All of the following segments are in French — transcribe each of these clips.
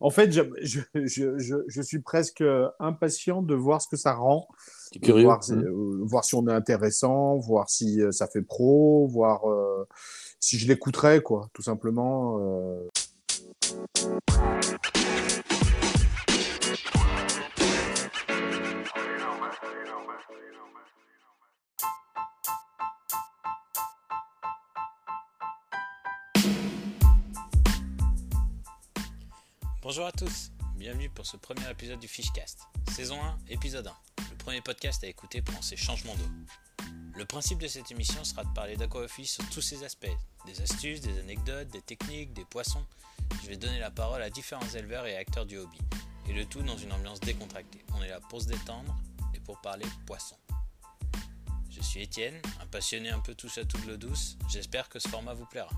En fait, je, je, je, je, suis presque impatient de voir ce que ça rend. Curieux Voir, si- Mmh. euh, voir si on est intéressant, voir si euh, ça fait pro, voir euh, si je l'écouterais, quoi, tout simplement. euh. Bonjour à tous, bienvenue pour ce premier épisode du Fishcast, saison 1, épisode 1, le premier podcast à écouter pendant ces changements d'eau. Le principe de cette émission sera de parler d'aquaoffice sur tous ses aspects, des astuces, des anecdotes, des techniques, des poissons. Je vais donner la parole à différents éleveurs et acteurs du hobby, et le tout dans une ambiance décontractée. On est là pour se détendre et pour parler poissons. Je suis Étienne, un passionné un peu touche à tout de l'eau douce, j'espère que ce format vous plaira.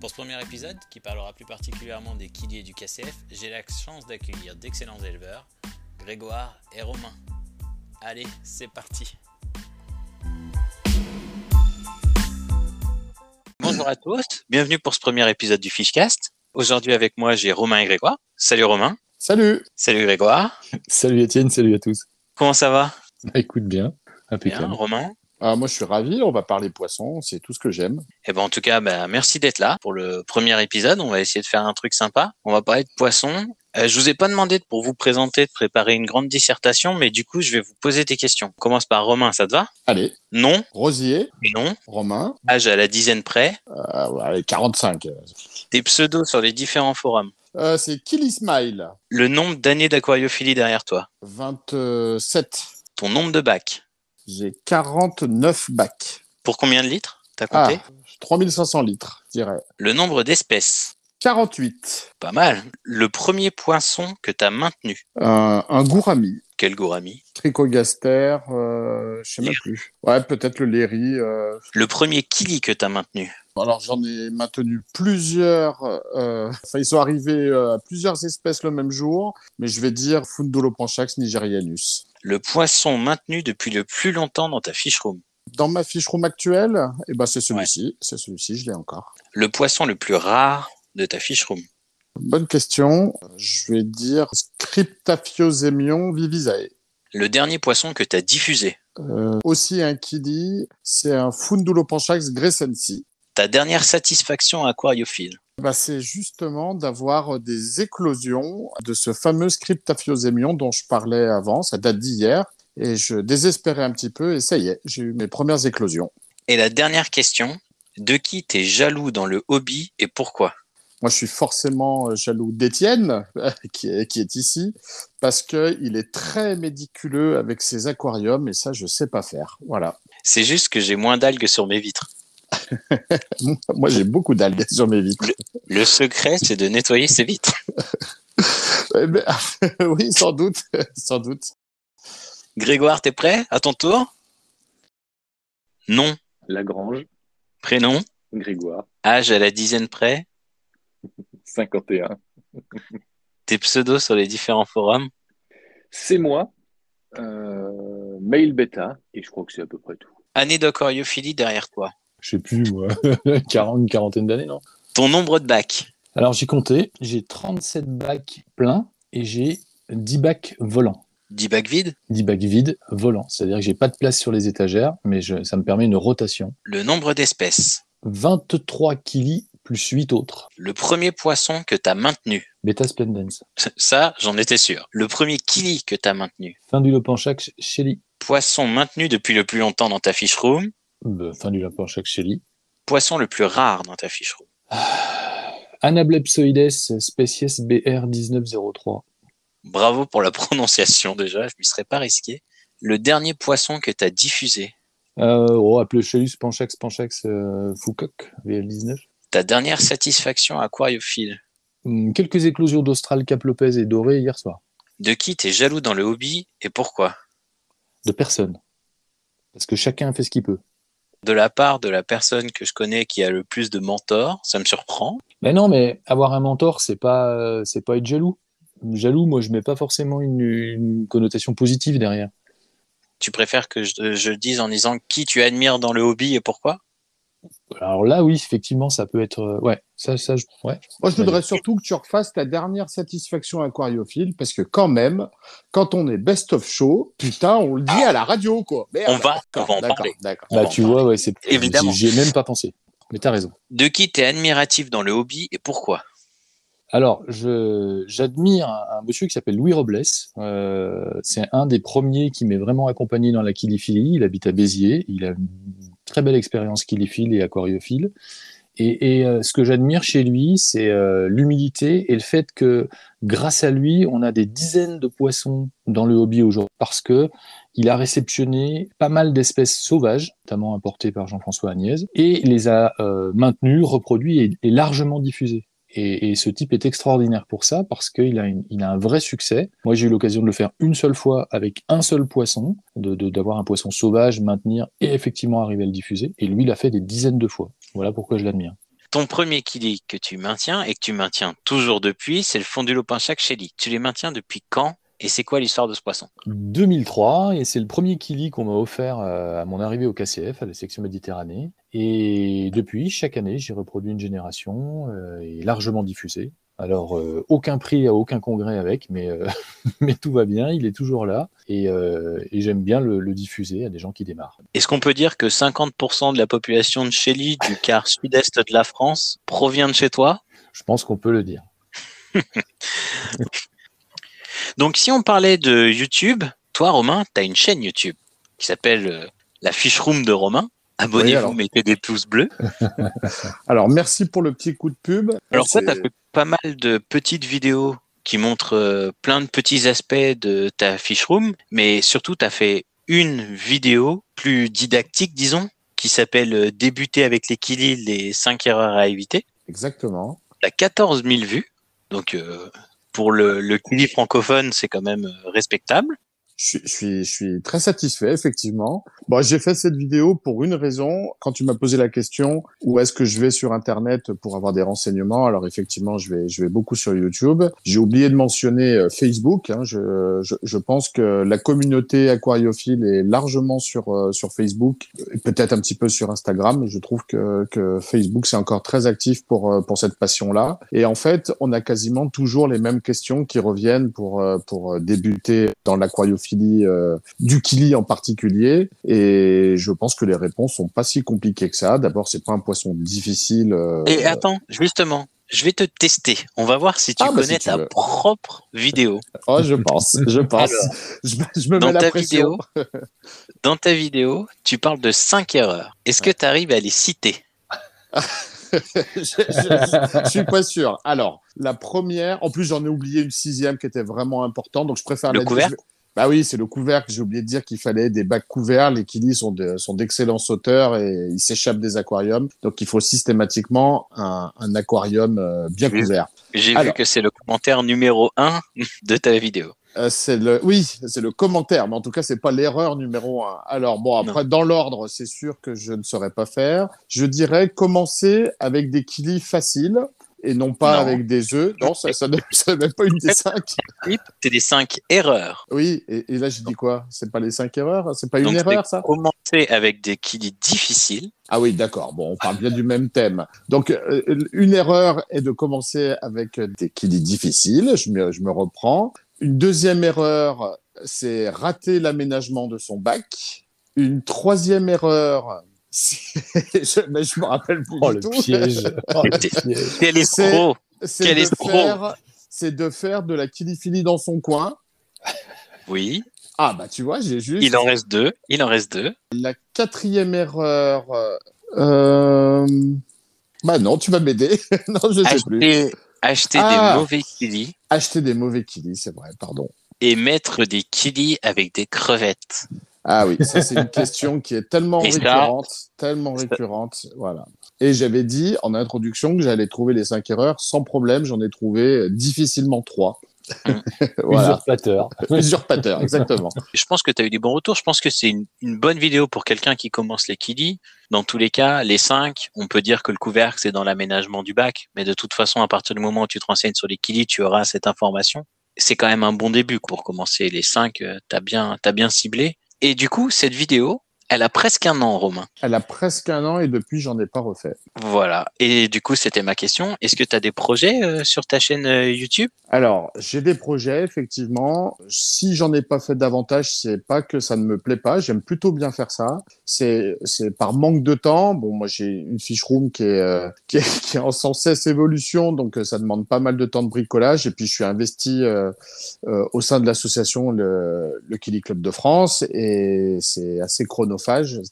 Pour ce premier épisode, qui parlera plus particulièrement des kiliers du KCF, j'ai la chance d'accueillir d'excellents éleveurs, Grégoire et Romain. Allez, c'est parti Bonjour à tous, bienvenue pour ce premier épisode du Fishcast. Aujourd'hui avec moi j'ai Romain et Grégoire. Salut Romain. Salut Salut Grégoire. Salut Étienne, salut à tous. Comment ça va? Bah, écoute bien, Bien, impeccable. Romain Ah, Moi, je suis ravi, on va parler poisson, c'est tout ce que j'aime. Eh ben, en tout cas, bah, merci d'être là pour le premier épisode. On va essayer de faire un truc sympa. On va parler de poissons. Euh, je vous ai pas demandé de- pour vous présenter de préparer une grande dissertation, mais du coup, je vais vous poser des questions. On commence par Romain, ça te va? Allez, Non, Rosier, non. Romain, Âge à la dizaine près. euh, allez, 45. Des pseudos sur les différents forums. Euh, c'est Killy Smile, Le nombre d'années d'aquariophilie derrière toi? 27. Ton nombre de bacs? J'ai 49 bacs. Pour combien de litres T'as Ah, compté 3500 litres, je dirais. Le nombre d'espèces. 48. Pas mal. Le premier poisson que t'as maintenu. Un, un gourami. Quel gourami? Trichogaster, euh, je sais même plus. Ouais, peut-être le Léry. euh. Le premier kili que t'as maintenu. Alors j'en ai maintenu plusieurs. euh, Enfin, ils sont arrivés euh, à plusieurs espèces le même jour, mais je vais dire Fundolopanchax nigerianus. Le poisson maintenu depuis le plus longtemps dans ta fiche room. Dans ma fiche room actuelle, eh ben c'est celui-ci. C'est celui-ci, je l'ai encore. Le poisson le plus rare de ta fiche room. Bonne question. Je vais dire Scriptaphiosemion vivisae. Le dernier poisson que tu as diffusé. Euh, aussi un kili, c'est un Fundulopanchax gressensi. Ta dernière satisfaction aquariophile. Bah, c'est justement d'avoir des éclosions de ce fameux Scriptaphiosemion dont je parlais avant. Ça date d'hier. Et je désespérais un petit peu. Et ça y est, j'ai eu mes premières éclosions. Et la dernière question. De qui t'es jaloux dans le hobby et pourquoi? Moi, je suis forcément jaloux d'Étienne, qui est, qui est ici, parce qu'il est très médiculeux avec ses aquariums. Et ça, je sais pas faire. Voilà. C'est juste que j'ai moins d'algues sur mes vitres. Moi, j'ai beaucoup d'algues sur mes vitres. Le secret, c'est de nettoyer ces vitres. Eh ben, oui, sans doute. sans doute. Grégoire, t'es prêt? À ton tour? Nom, Lagrange, prénom, Grégoire, âge à la dizaine près, 51. tes pseudos sur les différents forums? C'est moi, euh, mail bêta, et je crois que c'est à peu près tout. Année d'aquariophilie derrière toi. Je sais plus, moi, 40, une quarantaine d'années, non? Ton nombre de bacs. Alors j'ai compté, j'ai 37 bacs pleins et j'ai 10 bacs volants. 10 bacs vides? 10 bacs vides volants, c'est-à-dire que j'ai pas de place sur les étagères, mais je- ça me permet une rotation. Le nombre d'espèces. 23 kili plus 8 autres. Le premier poisson que t'as maintenu. Beta splendens. Ça, j'en étais sûr. Le premier kili que t'as maintenu. Fin du Lopanchac Shelly. Poisson maintenu depuis le plus longtemps dans ta fiche room. Fin du Shelly. Poisson le plus rare dans ta fiche room. Anablepsoides species BR 1903. Bravo pour la prononciation déjà, je m'y serais pas risqué. Le dernier poisson que t'as diffusé. Euh, oh, Aplechelus Panchax Panchax euh, Foucault, VL19. Ta dernière satisfaction aquariophile. Hum, Quelques éclosions d'Austral Cap Lopez et Doré hier soir. De qui t'es jaloux dans le hobby et pourquoi? De personne. Parce que chacun fait ce qu'il peut. De la part de la personne que je connais qui a le plus de mentors, ça me surprend. Mais non, mais avoir un mentor, c'est pas, euh, c'est pas être jaloux. Jaloux, moi, je mets pas forcément une, une connotation positive derrière. Tu préfères que je, je dise en disant qui tu admires dans le hobby et pourquoi? Alors là, oui, effectivement, ça peut être. euh, ouais, ça, ça, je- ouais. Moi, je voudrais surtout que tu refasses ta dernière satisfaction aquariophile, parce que quand même, quand on est best of show, putain, on le dit à la radio, quoi. Merde. On va, on va en d'accord, parler. D'accord. Bah, tu vois, ouais, c'est. Évidemment. J'y ai même pas pensé. Mais t'as raison. De qui tu es admiratif dans le hobby et pourquoi? Alors, je, j'admire un, un monsieur qui s'appelle Louis Robles. Euh, c'est un des premiers qui m'est vraiment accompagné dans la kiliphilie. Il habite à Béziers. Il a une très belle expérience kiliphile et aquariophile. Et, euh, ce que j'admire chez lui, c'est euh, l'humilité et le fait que grâce à lui, on a des dizaines de poissons dans le hobby aujourd'hui parce que il a réceptionné pas mal d'espèces sauvages, notamment importées par Jean-François Agnès, et les a euh, maintenues, reproduits et, et largement diffusées. Et, et ce type est extraordinaire pour ça parce qu'il a, une- il a un vrai succès. Moi, j'ai eu l'occasion de le faire une seule fois avec un seul poisson, de de- d'avoir un poisson sauvage, maintenir et effectivement arriver à le diffuser. Et lui, il l'a fait des dizaines de fois. Voilà pourquoi je l'admire. Ton premier kili que tu maintiens et que tu maintiens toujours depuis, c'est le fondu au pain chac Shelly. Tu les maintiens depuis quand et c'est quoi l'histoire de ce poisson? 2003 et c'est le premier kili qu'on m'a offert euh, à mon arrivée au KCF, à la section Méditerranée. Et depuis, chaque année, j'ai reproduit une génération euh, et largement diffusé. Alors, euh, aucun prix à aucun congrès avec, mais, euh, mais tout va bien, il est toujours là et, et j'aime bien le, le diffuser à des gens qui démarrent. Est-ce qu'on peut dire que 50% de la population de Shelly, du quart sud-est de la France, provient de chez toi? Je pense qu'on peut le dire. Donc si on parlait de YouTube, toi Romain, tu as une chaîne YouTube qui s'appelle La Fish Room de Romain. Abonnez-vous, alors. mettez des pouces bleus. Alors, merci pour le petit coup de pub. Alors toi, tu as fait pas mal de petites vidéos qui montrent euh, plein de petits aspects de ta Fish Room, mais surtout tu as fait une vidéo plus didactique, disons, qui s'appelle euh, Débuter avec les Kili, les 5 erreurs à éviter. Exactement. T'as 14 000 vues, donc euh, pour le, le Kili francophone, c'est quand même respectable. Je suis, je suis, très satisfait, effectivement. Bon, j'ai fait cette vidéo pour une raison. Quand tu m'as posé la question, où est-ce que je vais sur Internet pour avoir des renseignements Alors, effectivement, je vais, je vais beaucoup sur YouTube. J'ai oublié de mentionner euh, Facebook. hein. Je, je, je pense que la communauté aquariophile est largement sur, euh, sur Facebook, peut-être un petit peu sur Instagram, je trouve que, que Facebook, c'est encore très actif pour, euh, pour cette passion-là. Et en fait, on a quasiment toujours les mêmes questions qui reviennent pour, pour débuter dans l'aquariophilie euh, du kili en particulier. Et je pense que les réponses sont pas si compliquées que ça. D'abord, c'est pas un poisson difficile. euh, Et attends, justement, je vais te tester. On va voir si tu Ah, bah, connais si tu ta veux. propre vidéo. Oh, je pense, je pense. Alors, je, me- je me dans mets la ta pression. vidéo, dans ta vidéo, tu parles de cinq erreurs. Est-ce que tu arrives à les citer? Je, je suis pas sûr. Alors, la première, en plus j'en ai oublié une sixième qui était vraiment importante, donc je préfère Le la vais- Bah oui, c'est le couvercle. J'ai oublié de dire qu'il fallait des bacs couverts. Les kilis sont de- sont d'excellents sauteurs et ils s'échappent des aquariums. Donc il faut systématiquement un, un aquarium euh, bien couvert. J'ai vu que c'est le commentaire numéro un de ta vidéo. Euh, c'est le, oui, c'est le commentaire, mais en tout cas, c'est pas l'erreur numéro un. Alors bon, après, dans l'ordre, c'est sûr que je ne saurais pas faire. Je dirais commencer avec des kilis faciles et non pas Non. avec des œufs. Non, ça, ça même pas une des cinq. C'est des cinq erreurs. Oui, et, et là, je dis quoi? C'est pas les cinq erreurs? C'est pas une erreur, ça? Commencer avec des kilis difficiles. Ah oui, d'accord. Bon, on parle bien du même thème. Donc, euh, une erreur est de commencer avec des kilis difficiles. Je me, je me reprends. Une deuxième erreur, c'est rater l'aménagement de son bac. Une troisième erreur, mais je me rappelle plus Oh, du le tout. piège. Oh, le C'est- piège. Quel C'est- de faire, c'est de faire de la kiliphilie dans son coin. Oui, Ah bah tu vois, j'ai juste il en reste deux. Il en reste deux. la quatrième erreur. Euh... Bah non, tu vas m'aider. non, je sais plus. Acheter, acheter Ah. des mauvais kilis Acheter des mauvais kilis, c'est vrai, pardon. et mettre des kilis avec des crevettes. Ah oui, ça c'est une question qui est tellement récurrente, tellement récurrente, voilà. Et j'avais dit en introduction que j'allais trouver les cinq erreurs sans problème, j'en ai trouvé euh, difficilement trois. voilà, Usurpateur. usurpateur, exactement. Je pense que tu as eu des bons retours. Je pense que c'est une, une bonne vidéo pour quelqu'un qui commence les kilis. Dans tous les cas, les cinq, on peut dire que le couvercle, c'est dans l'aménagement du bac. Mais de toute façon, à partir du moment où tu te renseignes sur les kilis, tu auras cette information. C'est quand même un bon début pour commencer. Les cinq, tu as bien, t'as bien ciblé. Et du coup, cette vidéo, elle a presque un an, Romain. Elle a presque un an et depuis, j'en ai pas refait. Voilà. Et du coup, c'était ma question. Est-ce que tu as des projets euh, sur ta chaîne euh, YouTube? Alors, j'ai des projets, effectivement. Si j'en ai pas fait davantage, c'est pas que ça ne me plaît pas. J'aime plutôt bien faire ça. C'est, par manque de temps. Bon, moi, j'ai une fiche room qui est, euh, qui est, qui est en sans cesse évolution, donc ça demande pas mal de temps de bricolage. Et puis, je suis investi au sein de l'association le, le Kili Club de France et c'est assez chronophage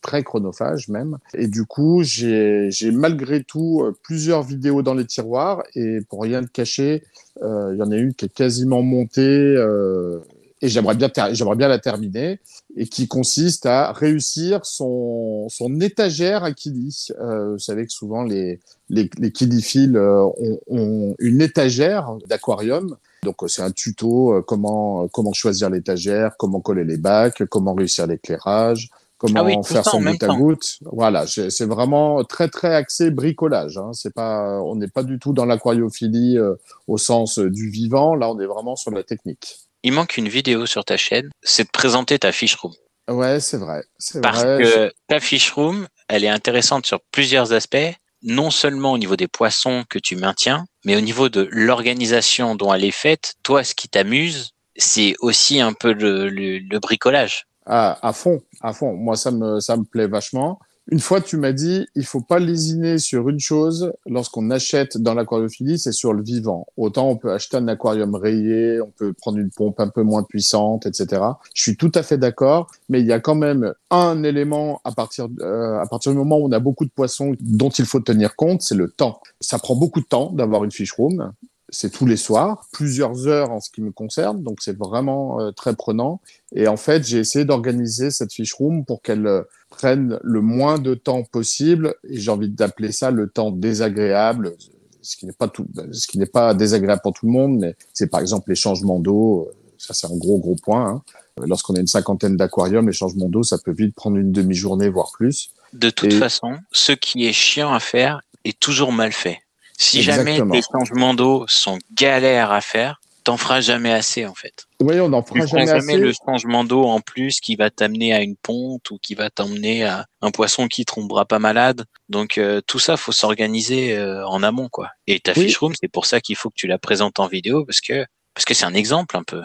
très chronophage même. Et du coup, j'ai malgré tout euh, plusieurs vidéos dans les tiroirs et pour rien te cacher, euh, il y en a une qui est quasiment montée euh, et j'aimerais bien, j'aimerais bien la terminer et qui consiste à réussir son, son étagère à Kili. Vous savez que souvent les, les, les Kiliphiles ont, ont une étagère d'aquarium donc c'est un tuto comment comment choisir l'étagère, comment coller les bacs, comment réussir l'éclairage, comment ah faire son goutte à goutte. Voilà, c'est vraiment très très axé bricolage. Hein. C'est pas, on n'est pas du tout dans l'aquariophilie euh, au sens euh, du vivant. Là, on est vraiment sur la technique. Il manque une vidéo sur ta chaîne, c'est de présenter ta fiche room. Ouais, c'est vrai. Parce vrai. que ta fiche room, elle est intéressante sur plusieurs aspects. Non seulement au niveau des poissons que tu maintiens, mais au niveau de l'organisation dont elle est faite. Toi, ce qui t'amuse, c'est aussi un peu le, le, le bricolage. À fond, à fond. Moi, ça me, ça me plaît vachement. Une fois, tu m'as dit, il faut pas lésiner sur une chose lorsqu'on achète dans l'aquariophilie, c'est sur le vivant. Autant on peut acheter un aquarium rayé, on peut prendre une pompe un peu moins puissante, etc. Je suis tout à fait d'accord, mais il y a quand même un élément à partir, euh, à partir du moment où on a beaucoup de poissons dont il faut tenir compte, c'est le temps. Ça prend beaucoup de temps d'avoir une fish room c'est tous les soirs, plusieurs heures en ce qui me concerne, donc c'est vraiment euh, très prenant. Et en fait, j'ai essayé d'organiser cette fiche room pour qu'elle euh, prenne le moins de temps possible, et j'ai envie d'appeler ça le temps désagréable, ce qui n'est pas tout, ce qui n'est pas désagréable pour tout le monde, mais c'est par exemple les changements d'eau. Ça, c'est un gros gros point. Hein. Lorsqu'on a une cinquantaine d'aquariums, les changements d'eau, ça peut vite prendre une demi-journée, voire plus. De toute et... façon, ce qui est chiant à faire est toujours mal fait. Si Exactement. jamais tes changements d'eau sont galères à faire, t'en feras jamais assez en fait. Oui, on n'en fera tu jamais, jamais assez. le changement d'eau en plus qui va t'amener à une ponte ou qui va t'emmener à un poisson qui tombera pas malade. Donc euh, tout ça, faut s'organiser euh, en amont quoi. Et ta Oui. fiche room, c'est pour ça qu'il faut que tu la présentes en vidéo parce que parce que c'est un exemple un peu.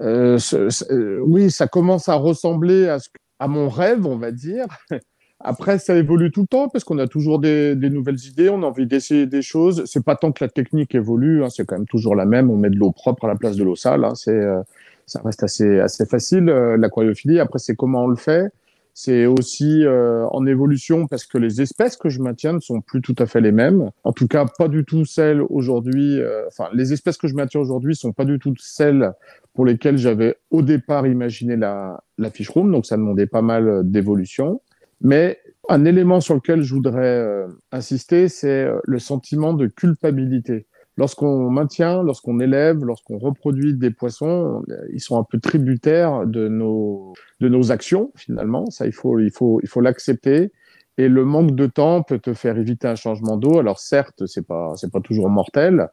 Euh, ce- ce- euh, oui, ça commence à ressembler à, ce, à mon rêve, on va dire. Après, ça évolue tout le temps parce qu'on a toujours des, des nouvelles idées, on a envie d'essayer des choses. C'est pas tant que la technique évolue, hein, c'est quand même toujours la même. On met de l'eau propre à la place de l'eau sale. Hein, c'est, euh, ça reste assez, assez facile euh, l'aquariophilie. Après, c'est comment on le fait. C'est aussi euh, en évolution parce que les espèces que je maintiens ne sont plus tout à fait les mêmes. En tout cas, pas du tout celles aujourd'hui. euh, Enfin, les espèces que je maintiens aujourd'hui sont pas du tout celles pour lesquelles j'avais au départ imaginé la, la fish room. Donc, ça demandait pas mal d'évolution. Mais un élément sur lequel je voudrais euh, insister, c'est euh, le sentiment de culpabilité. Lorsqu'on maintient, lorsqu'on élève, lorsqu'on reproduit des poissons, euh, ils sont un peu tributaires de nos, de nos actions, finalement. Ça, il faut, il faut, il faut l'accepter. Et le manque de temps peut te faire éviter un changement d'eau. Alors, certes, c'est pas, c'est pas toujours mortel.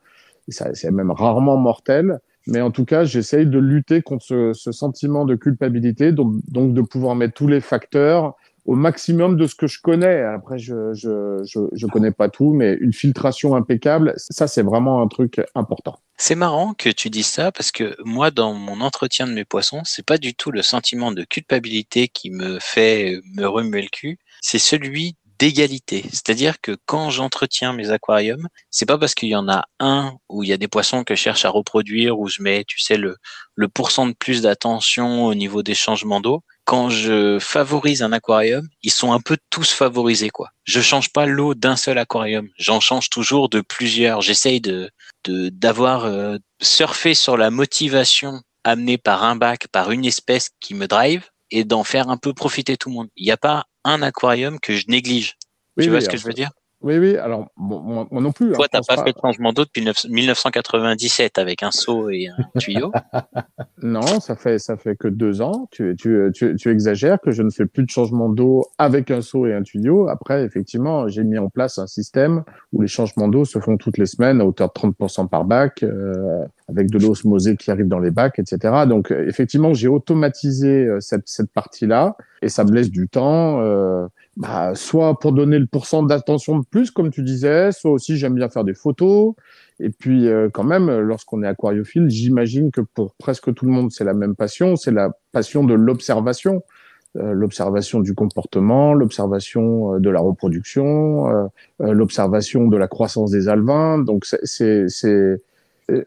C'est même rarement mortel. Mais en tout cas, j'essaye de lutter contre ce, ce sentiment de culpabilité, donc, donc de pouvoir mettre tous les facteurs au maximum de ce que je connais. Après, je je, je, je connais pas tout, mais une filtration impeccable, ça, c'est vraiment un truc important. C'est marrant que tu dises ça parce que moi, dans mon entretien de mes poissons, c'est pas du tout le sentiment de culpabilité qui me fait me remuer le cul, c'est celui d'égalité. C'est-à-dire que quand j'entretiens mes aquariums, c'est pas parce qu'il y en a un où il y a des poissons que je cherche à reproduire, où je mets, tu sais, le, le de plus d'attention au niveau des changements d'eau. Quand je favorise un aquarium, ils sont un peu tous favorisés, quoi. Je change pas l'eau d'un seul aquarium. J'en change toujours de plusieurs. J'essaye de, de, d'avoir euh, surfé sur la motivation amenée par un bac, par une espèce qui me drive et d'en faire un peu profiter tout le monde. Il n'y a pas un aquarium que je néglige. Oui, tu vois oui, ce que je veux dire? Oui, oui, alors bon, moi, moi non plus. Toi, hein, t'as je pas fait de changement d'eau depuis 9 1997 avec un seau et un tuyau? Non, ça fait ça fait que deux ans. Tu, tu, tu, tu exagères que je ne fais plus de changement d'eau avec un seau et un tuyau. Après, effectivement, j'ai mis en place un système où les changements d'eau se font toutes les semaines à hauteur de 30% par bac, euh, avec de l'eau osmosée qui arrive dans les bacs, etc. Donc, euh, effectivement, j'ai automatisé euh, cette, cette partie-là et ça me laisse du temps. euh, bah, soit pour donner le pourcent d'attention de plus, comme tu disais, soit aussi j'aime bien faire des photos. Et puis, euh, quand même, lorsqu'on est aquariophile, j'imagine que pour presque tout le monde, c'est la même passion, c'est la passion de l'observation. Euh, l'observation du comportement, l'observation euh, de la reproduction, l'observation de la croissance des alevins. Donc, c'est,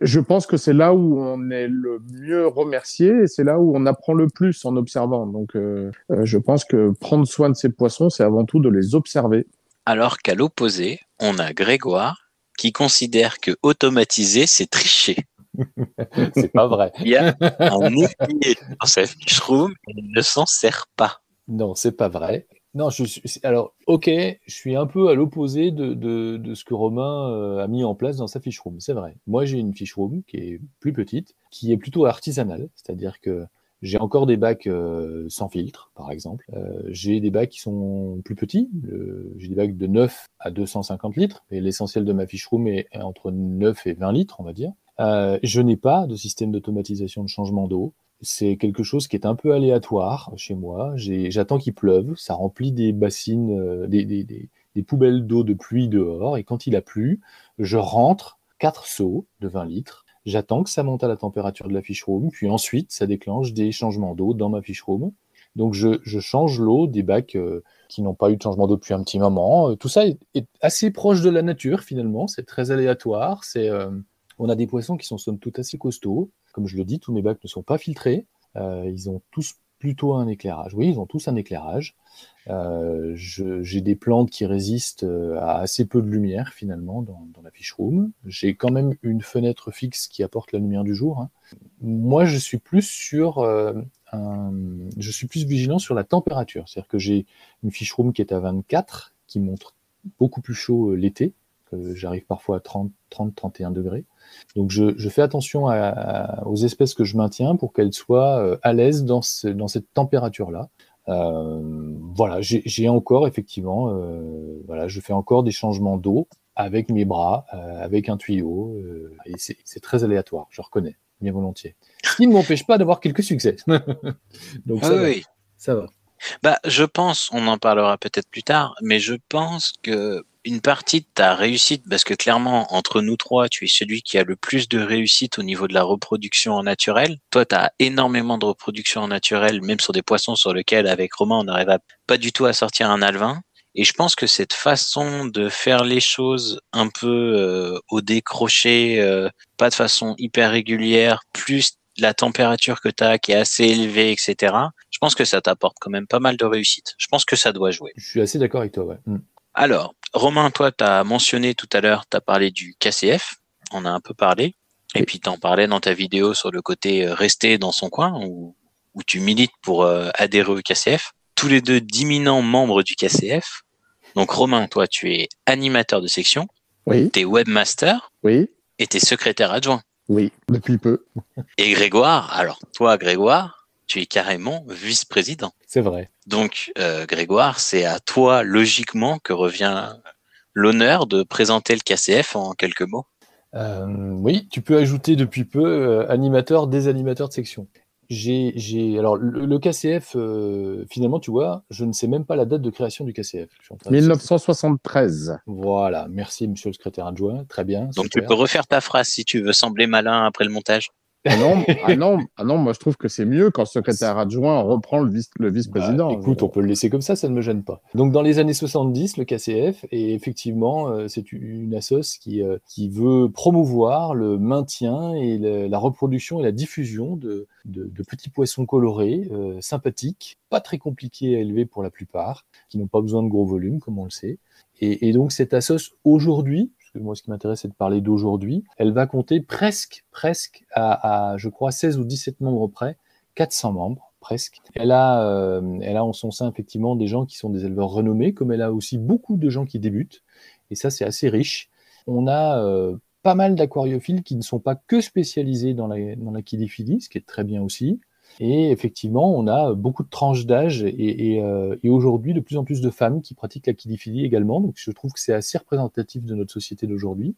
je pense que c'est là où on est le mieux remercié et c'est là où on apprend le plus en observant. Donc, euh, euh, je pense que prendre soin de ces poissons, c'est avant tout de les observer. Alors qu'à l'opposé, on a Grégoire qui considère que automatiser, c'est tricher. C'est pas vrai. Il y a un aiguillé dans sa fiche room et il ne s'en sert pas. Non, c'est pas vrai. Non, je suis. Alors, ok, je suis un peu à l'opposé de, de, de ce que Romain euh, a mis en place dans sa fiche room. C'est vrai. Moi, j'ai une fiche room qui est plus petite, qui est plutôt artisanale, c'est-à-dire que j'ai encore des bacs euh, sans filtre, par exemple. Euh, j'ai des bacs qui sont plus petits. J'ai des bacs de 9 à 250 litres, et l'essentiel de ma fiche room est entre 9 et 20 litres, on va dire. Je n'ai pas de système d'automatisation de changement d'eau. C'est quelque chose qui est un peu aléatoire chez moi. J'attends qu'il pleuve, ça remplit des bassines, euh, des, poubelles d'eau de pluie dehors, et quand il a plu, je rentre quatre seaux de 20 litres. J'attends que ça monte à la température de la fiche room, puis ensuite ça déclenche des changements d'eau dans ma fiche room. Donc je, change l'eau des bacs euh, qui n'ont pas eu de changement d'eau depuis un petit moment. Euh, Tout ça est, assez proche de la nature finalement, c'est très aléatoire. On a des poissons qui sont somme toute assez costauds. Comme je le dis, tous mes bacs ne sont pas filtrés. Euh, ils ont tous plutôt un éclairage. Oui, ils ont tous un éclairage. Euh, J'ai des plantes qui résistent euh, à assez peu de lumière finalement dans, la fish room. J'ai quand même une fenêtre fixe qui apporte la lumière du jour. hein. Moi, je suis plus sur je suis plus vigilant sur la température. C'est-à-dire que j'ai une fish room qui est à 24, qui montre beaucoup plus chaud l'été. J'arrive parfois à 30, 30, 31 degrés. Donc je, je fais attention à- à- aux espèces que je maintiens pour qu'elles soient euh, à l'aise dans, ce- dans cette température-là. Euh, voilà, j'ai encore effectivement, euh, voilà, je fais encore des changements d'eau avec mes bras, euh, avec un tuyau, euh, et c'est très aléatoire, je reconnais, bien volontiers. Ce qui ne m'empêche pas d'avoir quelques succès. Donc Ah ça, va, oui. ça va. Bah, je pense, on en parlera peut-être plus tard, mais je pense que une partie de ta réussite, parce que clairement, entre nous trois, tu es celui qui a le plus de réussite au niveau de la reproduction en naturel. Toi, tu as énormément de reproduction en naturel, même sur des poissons sur lesquels, avec Romain, on n'arrive pas du tout à sortir un alvin. Et je pense que cette façon de faire les choses un peu euh, au décroché, euh, pas de façon hyper régulière, plus la température que tu as qui est assez élevée, etc. Je pense que ça t'apporte quand même pas mal de réussite. Je pense que ça doit jouer. Je suis assez d'accord avec toi. Ouais. Mm. Alors, Romain, toi, tu as mentionné tout à l'heure, tu as parlé du KCF, on a un peu parlé, et Oui. puis tu en parlais dans ta vidéo sur le côté euh, rester dans son coin, où, où tu milites pour euh, adhérer au KCF. Tous les deux d'imminents membres du KCF. Donc Romain, toi, tu es animateur de section, Oui, tu es webmaster oui, et tu es secrétaire adjoint. oui, depuis peu. Et Grégoire, alors toi, Grégoire, tu es carrément vice-président. C'est vrai. Donc, euh, Grégoire, c'est à toi, logiquement, que revient l'honneur de présenter le KCF en quelques mots. Euh, oui, tu peux ajouter depuis peu euh, animateur des animateurs de section. J'ai, j'ai, alors le, le KCF, euh, finalement, tu vois, je ne sais même pas la date de création du KCF. Je suis en train de- 1973. Voilà, merci Monsieur le secrétaire adjoint, très bien. Donc, tu peux refaire ta phrase si tu veux sembler malin après le montage. Ah non, ah non, ah non, moi je trouve que c'est mieux quand le secrétaire adjoint reprend le vice- le vice-président. Bah, écoute, on peut le laisser comme ça, ça ne me gêne pas. Donc dans les années 70, le KCF, et effectivement, euh, c'est une assoce qui, euh, qui veut promouvoir le maintien et le- la reproduction et la diffusion de, de, de petits poissons colorés, euh, sympathiques, pas très compliqués à élever pour la plupart, qui n'ont pas besoin de gros volumes, comme on le sait. Et, et donc cette assoce aujourd'hui, moi ce qui m'intéresse c'est de parler d'aujourd'hui, elle va compter presque, presque à, je crois, 16 ou 17 membres près, 400 membres presque. Elle a, euh, elle a en son sein effectivement des gens qui sont des éleveurs renommés, comme elle a aussi beaucoup de gens qui débutent. et ça c'est assez riche. On a euh, pas mal d'aquariophiles qui ne sont pas que spécialisés dans la, dans la ce qui est très bien aussi. Et effectivement, on a beaucoup de tranches d'âge et, euh, aujourd'hui de plus en plus de femmes qui pratiquent la kidiphilie également. Donc je trouve que c'est assez représentatif de notre société d'aujourd'hui.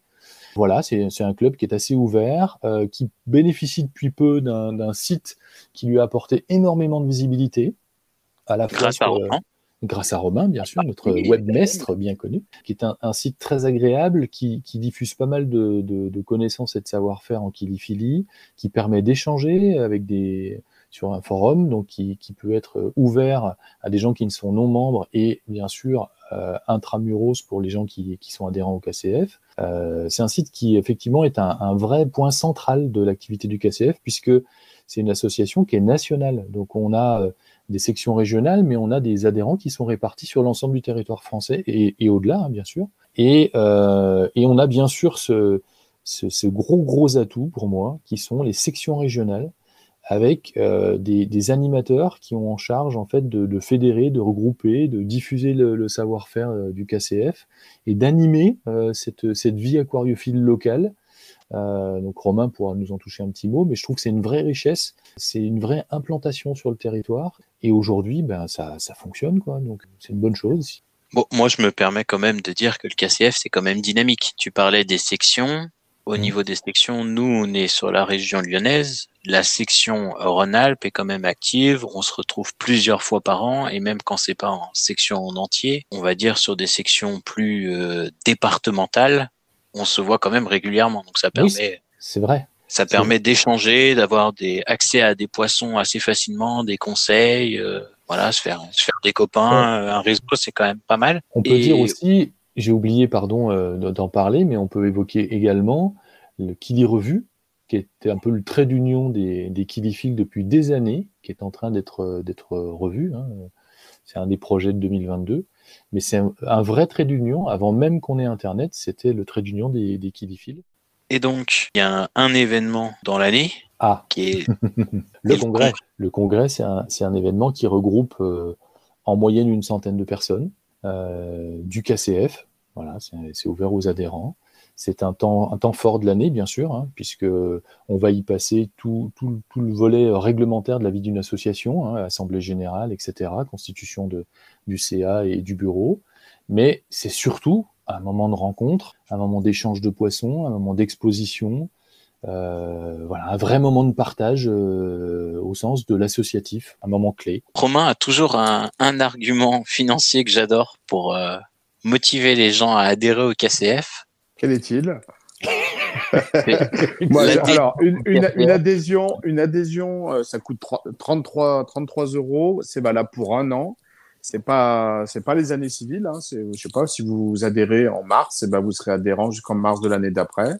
Voilà, c'est un club qui est assez ouvert, euh, qui bénéficie depuis peu d'un site qui lui a apporté énormément de visibilité. À la grâce à Romain. Grâce à Romain, bien sûr, notre webmestre bien connu, qui est un, site très agréable, qui, diffuse pas mal de, connaissances et de savoir-faire en kiliphilie, qui permet d'échanger avec des, sur un forum, donc qui, peut être ouvert à des gens qui ne sont non membres et bien sûr euh, intramuros pour les gens qui, sont adhérents au KCF. Euh, c'est un site qui effectivement est un, vrai point central de l'activité du KCF puisque c'est une association qui est nationale. Donc on a euh, des sections régionales, mais on a des adhérents qui sont répartis sur l'ensemble du territoire français et, au-delà, hein, bien sûr. Et, on a bien sûr ce, ce, gros gros atout pour moi qui sont les sections régionales avec euh, des, animateurs qui ont en charge en fait de, fédérer, de regrouper, de diffuser le, savoir-faire euh, du KCF et d'animer euh, cette, cette, vie aquariophile locale. donc Romain pourra nous en toucher un petit mot, mais je trouve que c'est une vraie richesse, c'est une vraie implantation sur le territoire et aujourd'hui ben, ça, ça fonctionne quoi, donc c'est une bonne chose. Bon, moi je me permets quand même de dire que le KCF c'est quand même dynamique. Tu parlais des sections, au mmh. niveau des sections, nous, on est sur la région lyonnaise. La section Rhône-Alpes est quand même active. On se retrouve plusieurs fois par an et même quand c'est pas en section en entier, on va dire sur des sections plus euh, départementales, on se voit quand même régulièrement. Donc ça permet. c'est vrai. Ça permet d'échanger, d'avoir des accès à des poissons assez facilement, des conseils, euh, voilà, se faire, se faire des copains, euh, un réseau, c'est quand même pas mal. On peut dire aussi, j'ai oublié, pardon, euh, d'en parler, mais on peut évoquer également le Kili Revue, qui était un peu le trait d'union des, des depuis des années, qui est en train d'être d'être revu. Hein. C'est un des projets de 2022. Mais c'est un, vrai trait d'union. Avant même qu'on ait Internet, c'était le trait d'union des, des. Et donc, il y a un, événement dans l'année ah. qui est le congrès. Le congrès, c'est un, un, événement qui regroupe euh, en moyenne une centaine de personnes. Euh, du KCF. Voilà, c'est ouvert aux adhérents. C'est un temps, fort de l'année, bien sûr, hein, puisque on va y passer tout, le volet réglementaire de la vie d'une association, hein, assemblée générale, etc., constitution du CA et du bureau. Mais c'est surtout un moment de rencontre, un moment d'échange de poissons, un moment d'exposition, euh, voilà, un vrai moment de partage euh, au sens de l'associatif, un moment clé. Romain a toujours un, argument financier que j'adore pour euh, motiver les gens à adhérer au KCF. Quel est-il? Alors, une, adhésion, une adhésion, ça coûte 33, 33 euros. C'est valable pour un an. C'est pas, c'est pas les années civiles. Hein. Je sais pas si vous adhérez en mars, et eh ben vous serez adhérent jusqu'en mars de l'année d'après.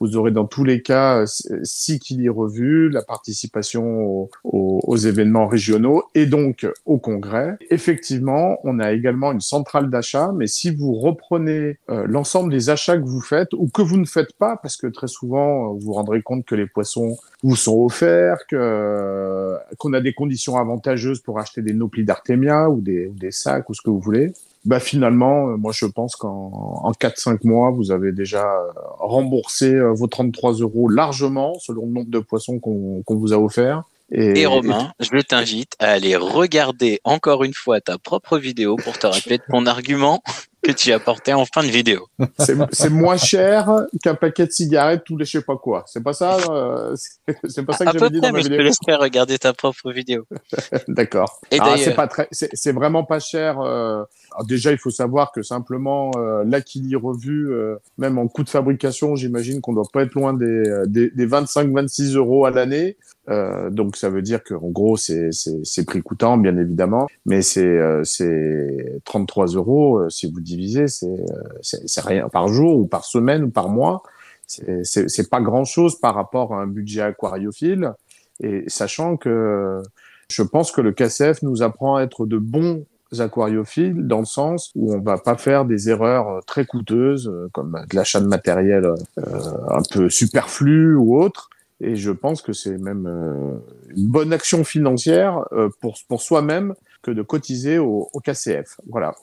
Vous aurez dans tous les cas six Kili revues, la participation aux, événements régionaux et donc au congrès. Effectivement, on a également une centrale d'achat, mais si vous reprenez euh, l'ensemble des achats que vous faites ou que vous ne faites pas, parce que très souvent vous vous rendrez compte que les poissons vous sont offerts, que qu'on a des conditions avantageuses pour acheter des noplis des, ou des sacs ou ce que vous voulez bah finalement, euh, moi je pense qu'en en 4-5 mois, vous avez déjà euh, remboursé euh, vos 33 euros largement selon le nombre de poissons qu'on vous a offert. Et, Romain, je t'invite à aller regarder encore une fois ta propre vidéo pour te rappeler de ton argument que tu as porté en fin de vidéo. C'est moins cher qu'un paquet de cigarettes tous les je sais pas quoi. C'est pas ça C'est pas ça que j'avais dit dans ma vidéo. Je te laisserai regarder ta propre vidéo. D'accord. Ah, c'est pas très, c'est vraiment pas cher. Alors déjà, il faut savoir que simplement euh, l'Aquili revue, euh, même en coût de fabrication, j'imagine qu'on doit pas être loin des, euh, des, des 25-26 euros à l'année. Euh, donc ça veut dire qu'en gros, c'est prix coûtant, bien évidemment, mais c'est euh, 33 euros si vous divisez, c'est rien par jour ou par semaine ou par mois. C'est pas grand-chose par rapport à un budget aquariophile. Et sachant que je pense que le KCF nous apprend à être de bons aquariophiles dans le sens où on va pas faire des erreurs euh, très coûteuses euh, comme de l'achat de matériel euh, un peu superflu ou autre. Et je pense que c'est même une bonne action financière pour, pour soi-même que de cotiser au, au KCF. Voilà.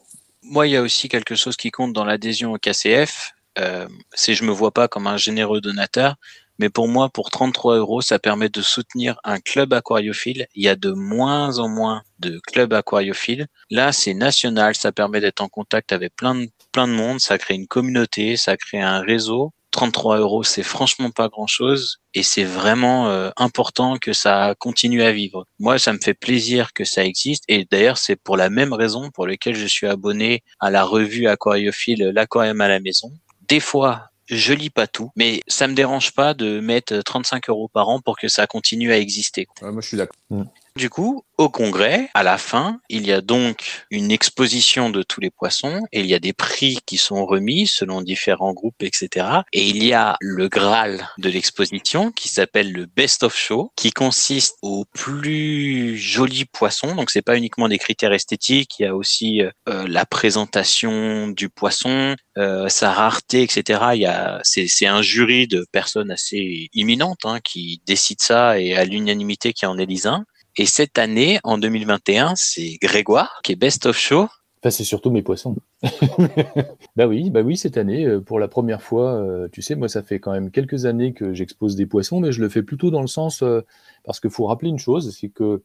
moi, il y a aussi quelque chose qui compte dans l'adhésion au KCF. Euh, c'est je me vois pas comme un généreux donateur, mais pour moi, pour 33 euros, ça permet de soutenir un club aquariophile. Il y a de moins en moins de clubs aquariophiles. Là, c'est national, ça permet d'être en contact avec plein de, plein de monde, ça crée une communauté, ça crée un réseau. 33 euros, c'est franchement pas grand chose et c'est vraiment euh, important que ça continue à vivre. Moi, ça me fait plaisir que ça existe et d'ailleurs, c'est pour la même raison pour laquelle je suis abonné à la revue aquariophile L'aquarium à la maison. Des fois, je lis pas tout, mais ça me dérange pas de mettre 35 euros par an pour que ça continue à exister. moi, je suis d'accord. Mm. Du coup, au congrès, à la fin, il y a donc une exposition de tous les poissons et il y a des prix qui sont remis selon différents groupes, etc. Et il y a le Graal de l'exposition qui s'appelle le Best of Show, qui consiste aux plus jolis poissons. Donc c'est pas uniquement des critères esthétiques, il y a aussi euh, la présentation du poisson, euh, sa rareté, etc. Il y a c'est c'est un jury de personnes assez imminentes hein, qui décide ça et à l'unanimité qui en élise un. Et cette année, en 2021, c'est Grégoire qui est Best of Show. Enfin, c'est surtout mes poissons. bah oui, bah oui, cette année, euh, pour la première fois, euh, tu sais, moi, ça fait quand même quelques années que j'expose des poissons, mais je le fais plutôt dans le sens, euh, parce qu'il faut rappeler une chose, c'est que